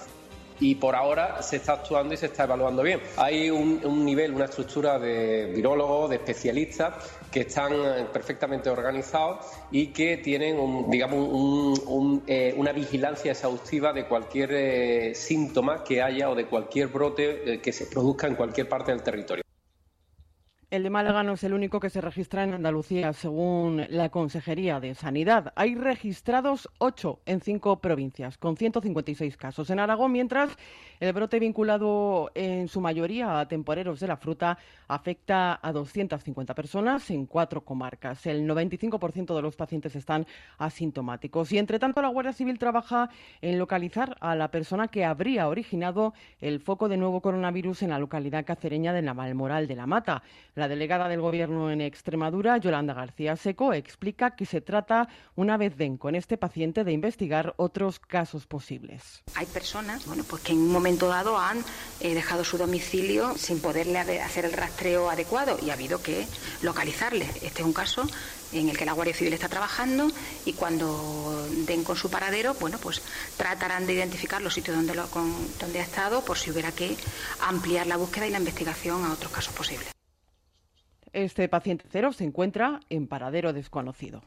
y por ahora se está actuando y se está evaluando bien. Hay un, nivel, una estructura de virólogos, de especialistas que están eh, perfectamente organizados y que tienen, digamos, eh, una vigilancia exhaustiva de cualquier eh, síntoma que haya o de cualquier brote que se produzca en cualquier parte del territorio. El de Málaga no es el único que se registra en Andalucía, según la Consejería de Sanidad. Hay registrados ocho en cinco provincias, con 156 casos en Aragón, mientras el brote vinculado en su mayoría a temporeros de la fruta afecta a 250 personas en cuatro comarcas. El 95% de los pacientes están asintomáticos. Y, entre tanto, la Guardia Civil trabaja en localizar a la persona que habría originado el foco de nuevo coronavirus en la localidad cacereña de Navalmoral de la Mata. La delegada del Gobierno en Extremadura, Yolanda García Seco, explica que se trata, una vez den con este paciente, de investigar otros casos posibles. Hay personas bueno, pues que en un momento dado han eh, dejado su domicilio sin poderle hacer el rastreo adecuado y ha habido que localizarle. Este es un caso en el que la Guardia Civil está trabajando y cuando den con su paradero, bueno, pues tratarán de identificar los sitios donde, lo, donde ha estado por si hubiera que ampliar la búsqueda y la investigación a otros casos posibles. Este paciente cero se encuentra en paradero desconocido.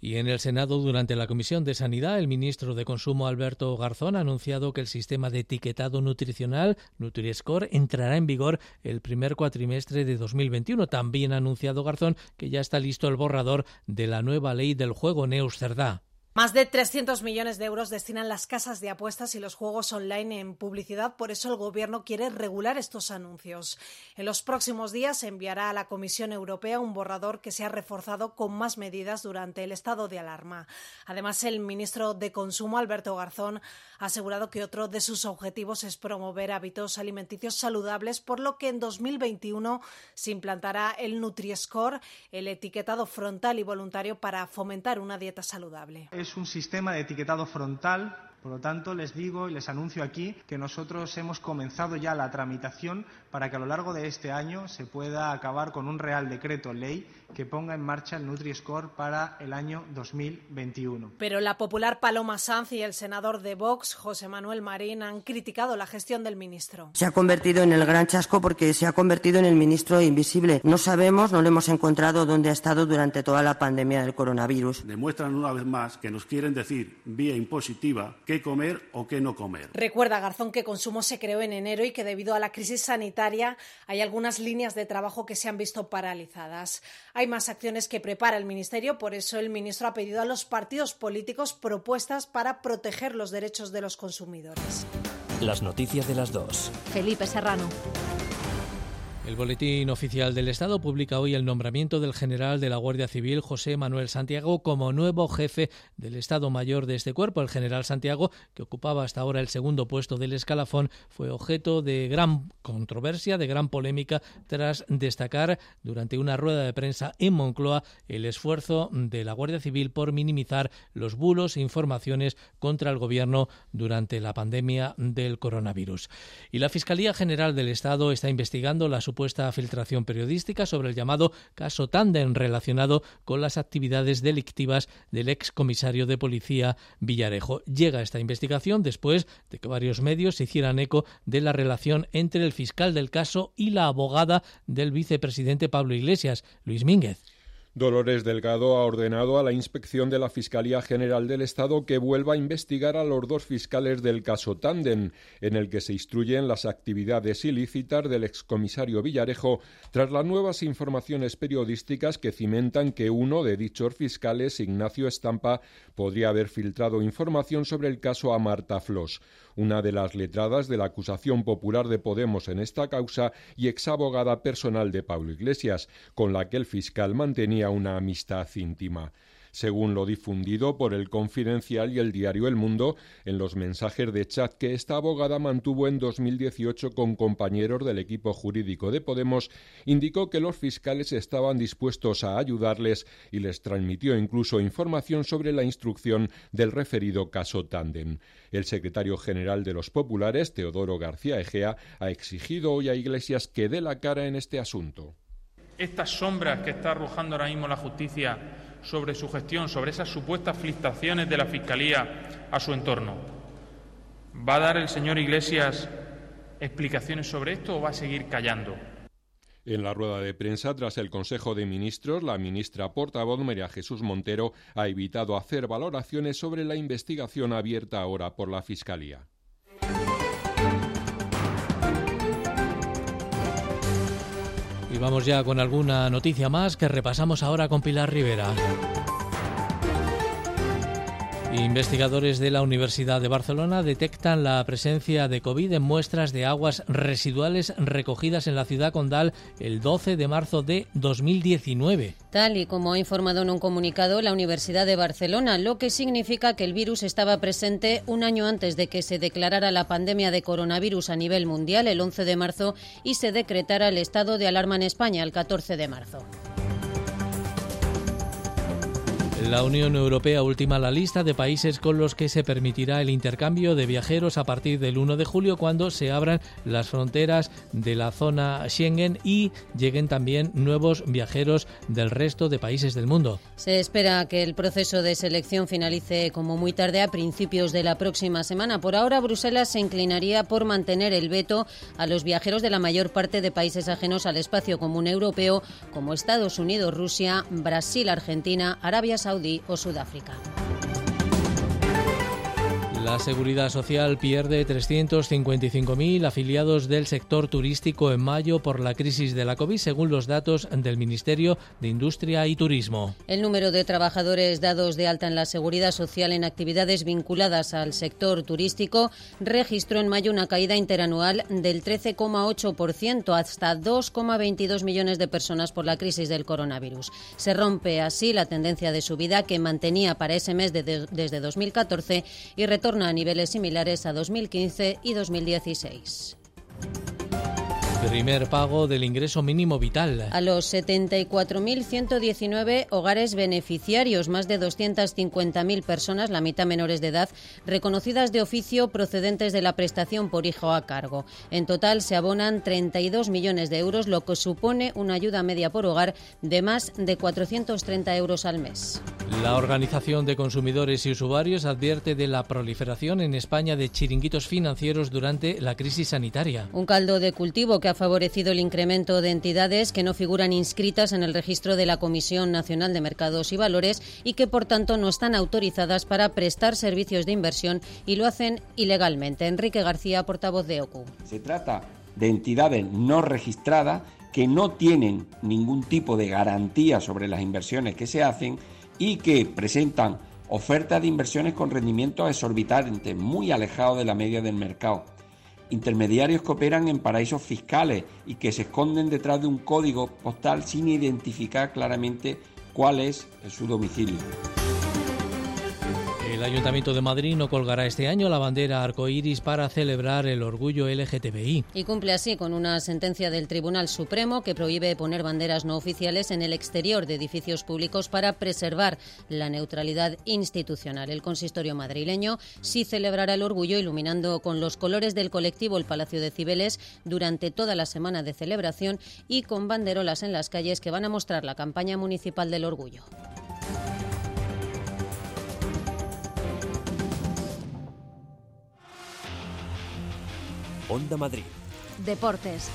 Y en el Senado, durante la Comisión de Sanidad, el ministro de Consumo, Alberto Garzón, ha anunciado que el sistema de etiquetado nutricional NutriScore entrará en vigor el primer cuatrimestre de 2021. También ha anunciado Garzón que ya está listo el borrador de la nueva ley del juego Neus Cerdá. Más de 300 millones de euros destinan las casas de apuestas y los juegos online en publicidad, por eso el Gobierno quiere regular estos anuncios. En los próximos días enviará a la Comisión Europea un borrador que se ha reforzado con más medidas durante el estado de alarma. Además, el ministro de Consumo, Alberto Garzón, ha asegurado que otro de sus objetivos es promover hábitos alimenticios saludables, por lo que en 2021 se implantará el Nutri-Score, el etiquetado frontal y voluntario para fomentar una dieta saludable es un sistema de etiquetado frontal por lo tanto, les digo y les anuncio aquí que nosotros hemos comenzado ya la tramitación para que a lo largo de este año se pueda acabar con un Real Decreto Ley que ponga en marcha el Nutri-Score para el año 2021. Pero la popular Paloma Sanz y el senador de Vox, José Manuel Marín, han criticado la gestión del ministro. Se ha convertido en el gran chasco porque se ha convertido en el ministro invisible. No sabemos, no lo hemos encontrado dónde ha estado durante toda la pandemia del coronavirus. Demuestran una vez más que nos quieren decir vía impositiva qué comer o qué no comer. Recuerda, Garzón, que Consumo se creó en enero y que debido a la crisis sanitaria hay algunas líneas de trabajo que se han visto paralizadas. Hay más acciones que prepara el Ministerio, por eso el ministro ha pedido a los partidos políticos propuestas para proteger los derechos de los consumidores. Las noticias de las dos. Felipe Serrano. El Boletín Oficial del Estado publica hoy el nombramiento del general de la Guardia Civil, José Manuel Santiago, como nuevo jefe del Estado Mayor de este cuerpo. El general Santiago, que ocupaba hasta ahora el segundo puesto del escalafón, fue objeto de gran controversia, de gran polémica, tras destacar durante una rueda de prensa en Moncloa el esfuerzo de la Guardia Civil por minimizar los bulos e informaciones contra el Gobierno durante la pandemia del coronavirus. Y la Fiscalía General del Estado está investigando la supuesta filtración periodística sobre el llamado caso Tandem relacionado con las actividades delictivas del ex comisario de policía Villarejo. Llega esta investigación después de que varios medios se hicieran eco de la relación entre el fiscal del caso y la abogada del vicepresidente Pablo Iglesias, Luis Mínguez. Dolores Delgado ha ordenado a la inspección de la Fiscalía General del Estado que vuelva a investigar a los dos fiscales del caso Tanden, en el que se instruyen las actividades ilícitas del excomisario Villarejo tras las nuevas informaciones periodísticas que cimentan que uno de dichos fiscales, Ignacio Estampa, podría haber filtrado información sobre el caso a Marta Flos una de las letradas de la acusación popular de Podemos en esta causa y exabogada personal de Pablo Iglesias, con la que el fiscal mantenía una amistad íntima según lo difundido por el Confidencial y el diario El Mundo en los mensajes de chat que esta abogada mantuvo en 2018 con compañeros del equipo jurídico de Podemos, indicó que los fiscales estaban dispuestos a ayudarles y les transmitió incluso información sobre la instrucción del referido caso Tandem. El secretario general de los populares, Teodoro García Egea, ha exigido hoy a Iglesias que dé la cara en este asunto. Estas sombras que está arrojando ahora mismo la justicia sobre su gestión, sobre esas supuestas filtraciones de la Fiscalía a su entorno. ¿Va a dar el señor Iglesias explicaciones sobre esto o va a seguir callando? En la rueda de prensa tras el Consejo de Ministros, la ministra portavoz María Jesús Montero ha evitado hacer valoraciones sobre la investigación abierta ahora por la Fiscalía. Y vamos ya con alguna noticia más que repasamos ahora con Pilar Rivera. Investigadores de la Universidad de Barcelona detectan la presencia de COVID en muestras de aguas residuales recogidas en la ciudad condal el 12 de marzo de 2019. Tal y como ha informado en un comunicado la Universidad de Barcelona, lo que significa que el virus estaba presente un año antes de que se declarara la pandemia de coronavirus a nivel mundial el 11 de marzo y se decretara el estado de alarma en España el 14 de marzo. La Unión Europea ultima la lista de países con los que se permitirá el intercambio de viajeros a partir del 1 de julio cuando se abran las fronteras de la zona Schengen y lleguen también nuevos viajeros del resto de países del mundo. Se espera que el proceso de selección finalice como muy tarde a principios de la próxima semana. Por ahora, Bruselas se inclinaría por mantener el veto a los viajeros de la mayor parte de países ajenos al espacio común europeo como Estados Unidos, Rusia, Brasil, Argentina, Arabia Saudita o Sudáfrica. La Seguridad Social pierde 355.000 afiliados del sector turístico en mayo por la crisis de la COVID, según los datos del Ministerio de Industria y Turismo. El número de trabajadores dados de alta en la Seguridad Social en actividades vinculadas al sector turístico registró en mayo una caída interanual del 13,8% hasta 2,22 millones de personas por la crisis del coronavirus. Se rompe así la tendencia de subida que mantenía para ese mes desde 2014 y retorna a niveles similares a 2015 y 2016. Primer pago del ingreso mínimo vital. A los 74.119 hogares beneficiarios, más de 250.000 personas, la mitad menores de edad, reconocidas de oficio procedentes de la prestación por hijo a cargo. En total se abonan 32 millones de euros, lo que supone una ayuda media por hogar de más de 430 euros al mes. La Organización de Consumidores y Usuarios advierte de la proliferación en España de chiringuitos financieros durante la crisis sanitaria. Un caldo de cultivo que ha favorecido el incremento de entidades que no figuran inscritas en el registro de la Comisión Nacional de Mercados y Valores y que, por tanto, no están autorizadas para prestar servicios de inversión y lo hacen ilegalmente. Enrique García, portavoz de OCU. Se trata de entidades no registradas que no tienen ningún tipo de garantía sobre las inversiones que se hacen y que presentan ofertas de inversiones con rendimientos exorbitantes, muy alejados de la media del mercado intermediarios que operan en paraísos fiscales y que se esconden detrás de un código postal sin identificar claramente cuál es su domicilio. El Ayuntamiento de Madrid no colgará este año la bandera arcoíris para celebrar el orgullo LGTBI. Y cumple así con una sentencia del Tribunal Supremo que prohíbe poner banderas no oficiales en el exterior de edificios públicos para preservar la neutralidad institucional. El consistorio madrileño sí celebrará el orgullo iluminando con los colores del colectivo el Palacio de Cibeles durante toda la semana de celebración y con banderolas en las calles que van a mostrar la campaña municipal del orgullo. Onda Madrid. Deportes.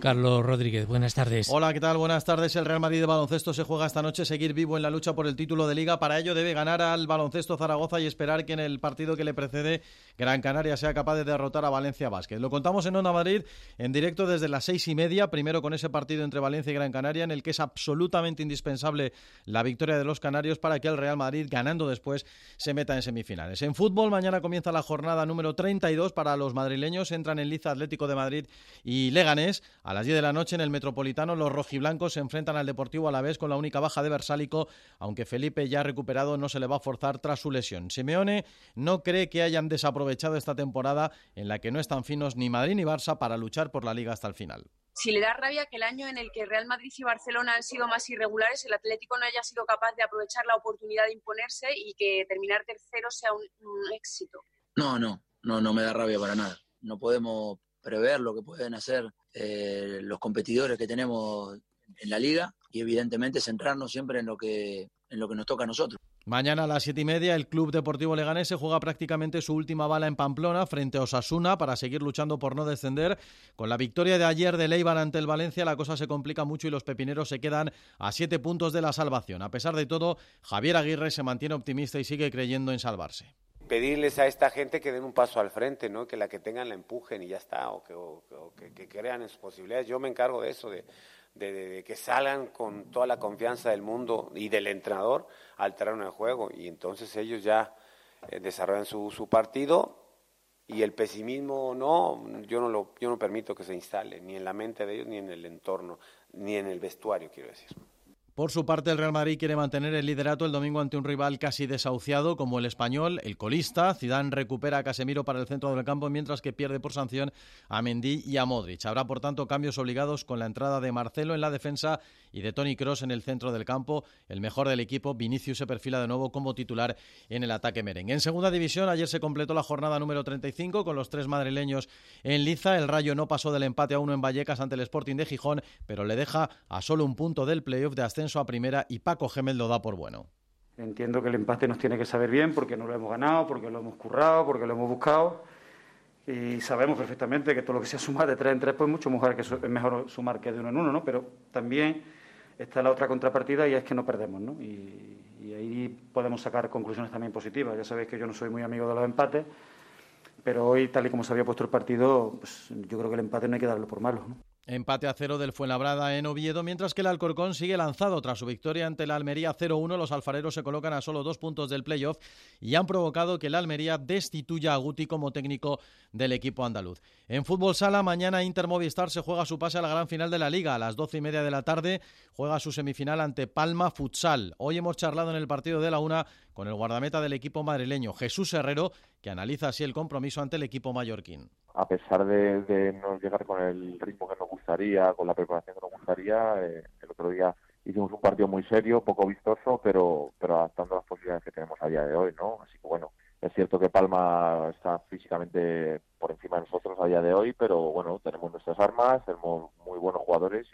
Carlos Rodríguez, buenas tardes. Hola, ¿qué tal? Buenas tardes. El Real Madrid de baloncesto se juega esta noche seguir vivo en la lucha por el título de liga. Para ello debe ganar al baloncesto Zaragoza y esperar que en el partido que le precede Gran Canaria sea capaz de derrotar a Valencia Vázquez. Lo contamos en Onda Madrid en directo desde las seis y media, primero con ese partido entre Valencia y Gran Canaria en el que es absolutamente indispensable la victoria de los canarios para que el Real Madrid, ganando después, se meta en semifinales. En fútbol, mañana comienza la jornada número 32 para los madrileños. Entran en Liza Atlético de Madrid y Leganés. A las 10 de la noche en el Metropolitano los rojiblancos se enfrentan al Deportivo a la vez con la única baja de Versálico, aunque Felipe ya recuperado no se le va a forzar tras su lesión. Simeone no cree que hayan desaprovechado esta temporada en la que no están finos ni Madrid ni Barça para luchar por la liga hasta el final si le da rabia que el año en el que Real Madrid y Barcelona han sido más irregulares, el Atlético no haya sido capaz de aprovechar la oportunidad de imponerse y que terminar tercero sea un, un éxito. No, no, no, no me da rabia para nada. No podemos prever lo que pueden hacer eh, los competidores que tenemos en la liga y evidentemente centrarnos siempre en lo que en lo que nos toca a nosotros. Mañana a las siete y media el Club Deportivo Leganés se juega prácticamente su última bala en Pamplona frente a Osasuna para seguir luchando por no descender. Con la victoria de ayer de Leibar ante el Valencia la cosa se complica mucho y los pepineros se quedan a siete puntos de la salvación. A pesar de todo, Javier Aguirre se mantiene optimista y sigue creyendo en salvarse pedirles a esta gente que den un paso al frente, ¿no? que la que tengan la empujen y ya está, o que, que crean en sus posibilidades. Yo me encargo de eso, de, de, que salgan con toda la confianza del mundo y del entrenador al terreno de juego. Y entonces ellos ya eh, desarrollan su, su partido y el pesimismo no, yo no, lo, yo no permito que se instale, ni en la mente de ellos, ni en el entorno, ni en el vestuario, quiero decir. Por su parte, el Real Madrid quiere mantener el liderato el domingo ante un rival casi desahuciado como el español, el colista. Zidane recupera a Casemiro para el centro del campo, mientras que pierde por sanción a Mendy y a Modric. Habrá, por tanto, cambios obligados con la entrada de Marcelo en la defensa y de Tony Cross en el centro del campo. El mejor del equipo, Vinicius, se perfila de nuevo como titular en el ataque merengue. En segunda división, ayer se completó la jornada número 35 con los tres madrileños en liza. El Rayo no pasó del empate a uno en Vallecas ante el Sporting de Gijón, pero le deja a solo un punto del playoff de ascenso a primera y Paco Gemel lo da por bueno. Entiendo que el empate nos tiene que saber bien porque no lo hemos ganado, porque lo hemos currado, porque lo hemos buscado y sabemos perfectamente que todo lo que sea sumar de tres en tres pues mucho mejor que es mejor sumar que de uno en uno, ¿no? Pero también está la otra contrapartida y es que no perdemos, ¿no? Y, y ahí podemos sacar conclusiones también positivas. Ya sabéis que yo no soy muy amigo de los empates, pero hoy, tal y como se había puesto el partido, pues yo creo que el empate no hay que darlo por malo, ¿no? Empate a cero del Fuenlabrada en Oviedo, mientras que el Alcorcón sigue lanzado tras su victoria ante la Almería 0-1. Los alfareros se colocan a solo dos puntos del playoff y han provocado que la Almería destituya a Guti como técnico del equipo andaluz. En fútbol sala, mañana Inter Movistar se juega su pase a la gran final de la Liga. A las doce y media de la tarde juega su semifinal ante Palma Futsal. Hoy hemos charlado en el partido de la una con el guardameta del equipo madrileño, Jesús Herrero, que analiza así el compromiso ante el equipo mallorquín. A pesar de, no llegar con el ritmo que nos gustaría, con la preparación que nos gustaría, eh, el otro día hicimos un partido muy serio, poco vistoso, pero, pero adaptando las posibilidades que tenemos a día de hoy, ¿no? Así que bueno, es cierto que Palma está físicamente por encima de nosotros a día de hoy, pero bueno, tenemos nuestras armas, tenemos muy buenos jugadores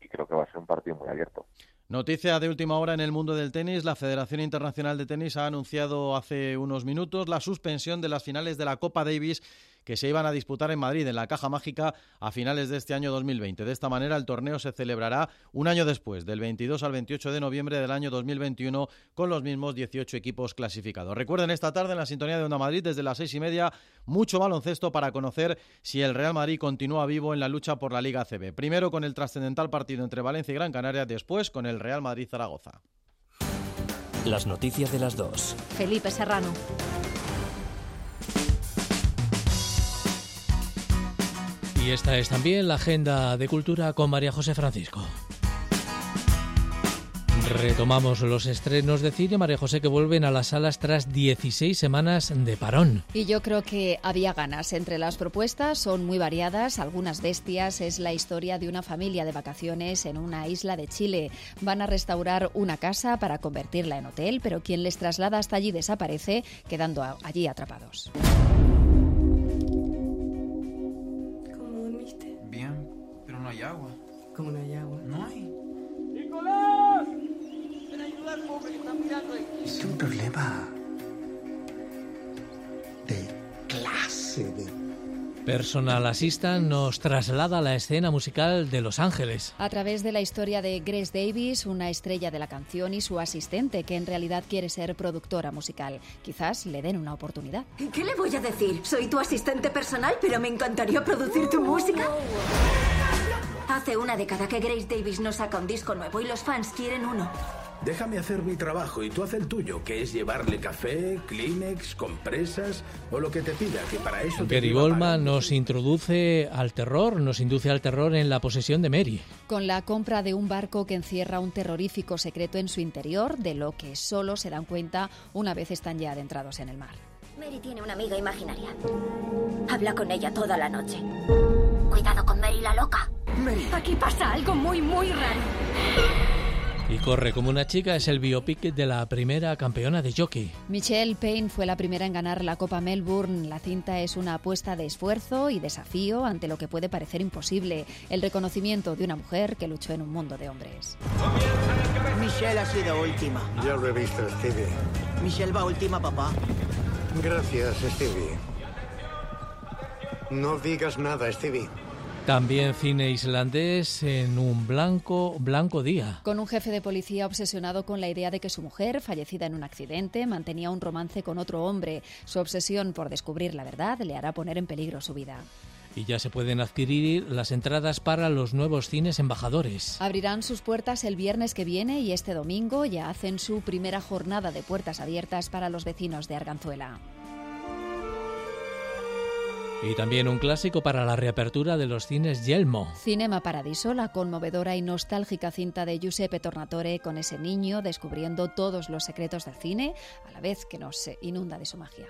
y creo que va a ser un partido muy abierto. Noticia de última hora en el mundo del tenis. La Federación Internacional de Tenis ha anunciado hace unos minutos la suspensión de las finales de la Copa Davis que se iban a disputar en Madrid, en la Caja Mágica, a finales de este año 2020. De esta manera, el torneo se celebrará un año después, del 22 al 28 de noviembre del año 2021, con los mismos 18 equipos clasificados. Recuerden esta tarde en la sintonía de Onda Madrid, desde las seis y media, mucho baloncesto para conocer si el Real Madrid continúa vivo en la lucha por la Liga CB. Primero con el trascendental partido entre Valencia y Gran Canaria, después con el Real Madrid-Zaragoza. Las noticias de las dos. Felipe Serrano. Y esta es también la agenda de cultura con María José Francisco. Retomamos los estrenos de cine, María José, que vuelven a las salas tras 16 semanas de parón. Y yo creo que había ganas. Entre las propuestas son muy variadas, algunas bestias. Es la historia de una familia de vacaciones en una isla de Chile. Van a restaurar una casa para convertirla en hotel, pero quien les traslada hasta allí desaparece, quedando allí atrapados. Hay agua. ¿Cómo no hay agua? No hay. ¡Nicolás! Ven a ayudar, pobre, que están mirando ahí. Es un problema de clase, de Personal Assistant nos traslada a la escena musical de Los Ángeles. A través de la historia de Grace Davis, una estrella de la canción, y su asistente, que en realidad quiere ser productora musical. Quizás le den una oportunidad. ¿Qué le voy a decir? Soy tu asistente personal, pero me encantaría producir tu música. Hace una década que Grace Davis no saca un disco nuevo y los fans quieren uno. Déjame hacer mi trabajo y tú haz el tuyo, que es llevarle café, Kleenex, compresas o lo que te pida, que para eso... Gary Goldman nos introduce al terror, nos induce al terror en la posesión de Mary. Con la compra de un barco que encierra un terrorífico secreto en su interior, de lo que solo se dan cuenta una vez están ya adentrados en el mar. Mary tiene una amiga imaginaria. Habla con ella toda la noche. Cuidado con Mary la loca. Mary. Aquí pasa algo muy, muy raro. Y corre como una chica es el biopic de la primera campeona de jockey. Michelle Payne fue la primera en ganar la Copa Melbourne. La cinta es una apuesta de esfuerzo y desafío ante lo que puede parecer imposible, el reconocimiento de una mujer que luchó en un mundo de hombres. Michelle ha sido última. Ya lo he visto, Stevie. Michelle va última, papá. Gracias, Stevie. No digas nada, Stevie. También cine islandés en un blanco, blanco día. Con un jefe de policía obsesionado con la idea de que su mujer, fallecida en un accidente, mantenía un romance con otro hombre. Su obsesión por descubrir la verdad le hará poner en peligro su vida. Y ya se pueden adquirir las entradas para los nuevos cines embajadores. Abrirán sus puertas el viernes que viene y este domingo ya hacen su primera jornada de puertas abiertas para los vecinos de Arganzuela. Y también un clásico para la reapertura de los cines Yelmo. Cinema Paradiso, la conmovedora y nostálgica cinta de Giuseppe Tornatore con ese niño descubriendo todos los secretos del cine, a la vez que nos inunda de su magia.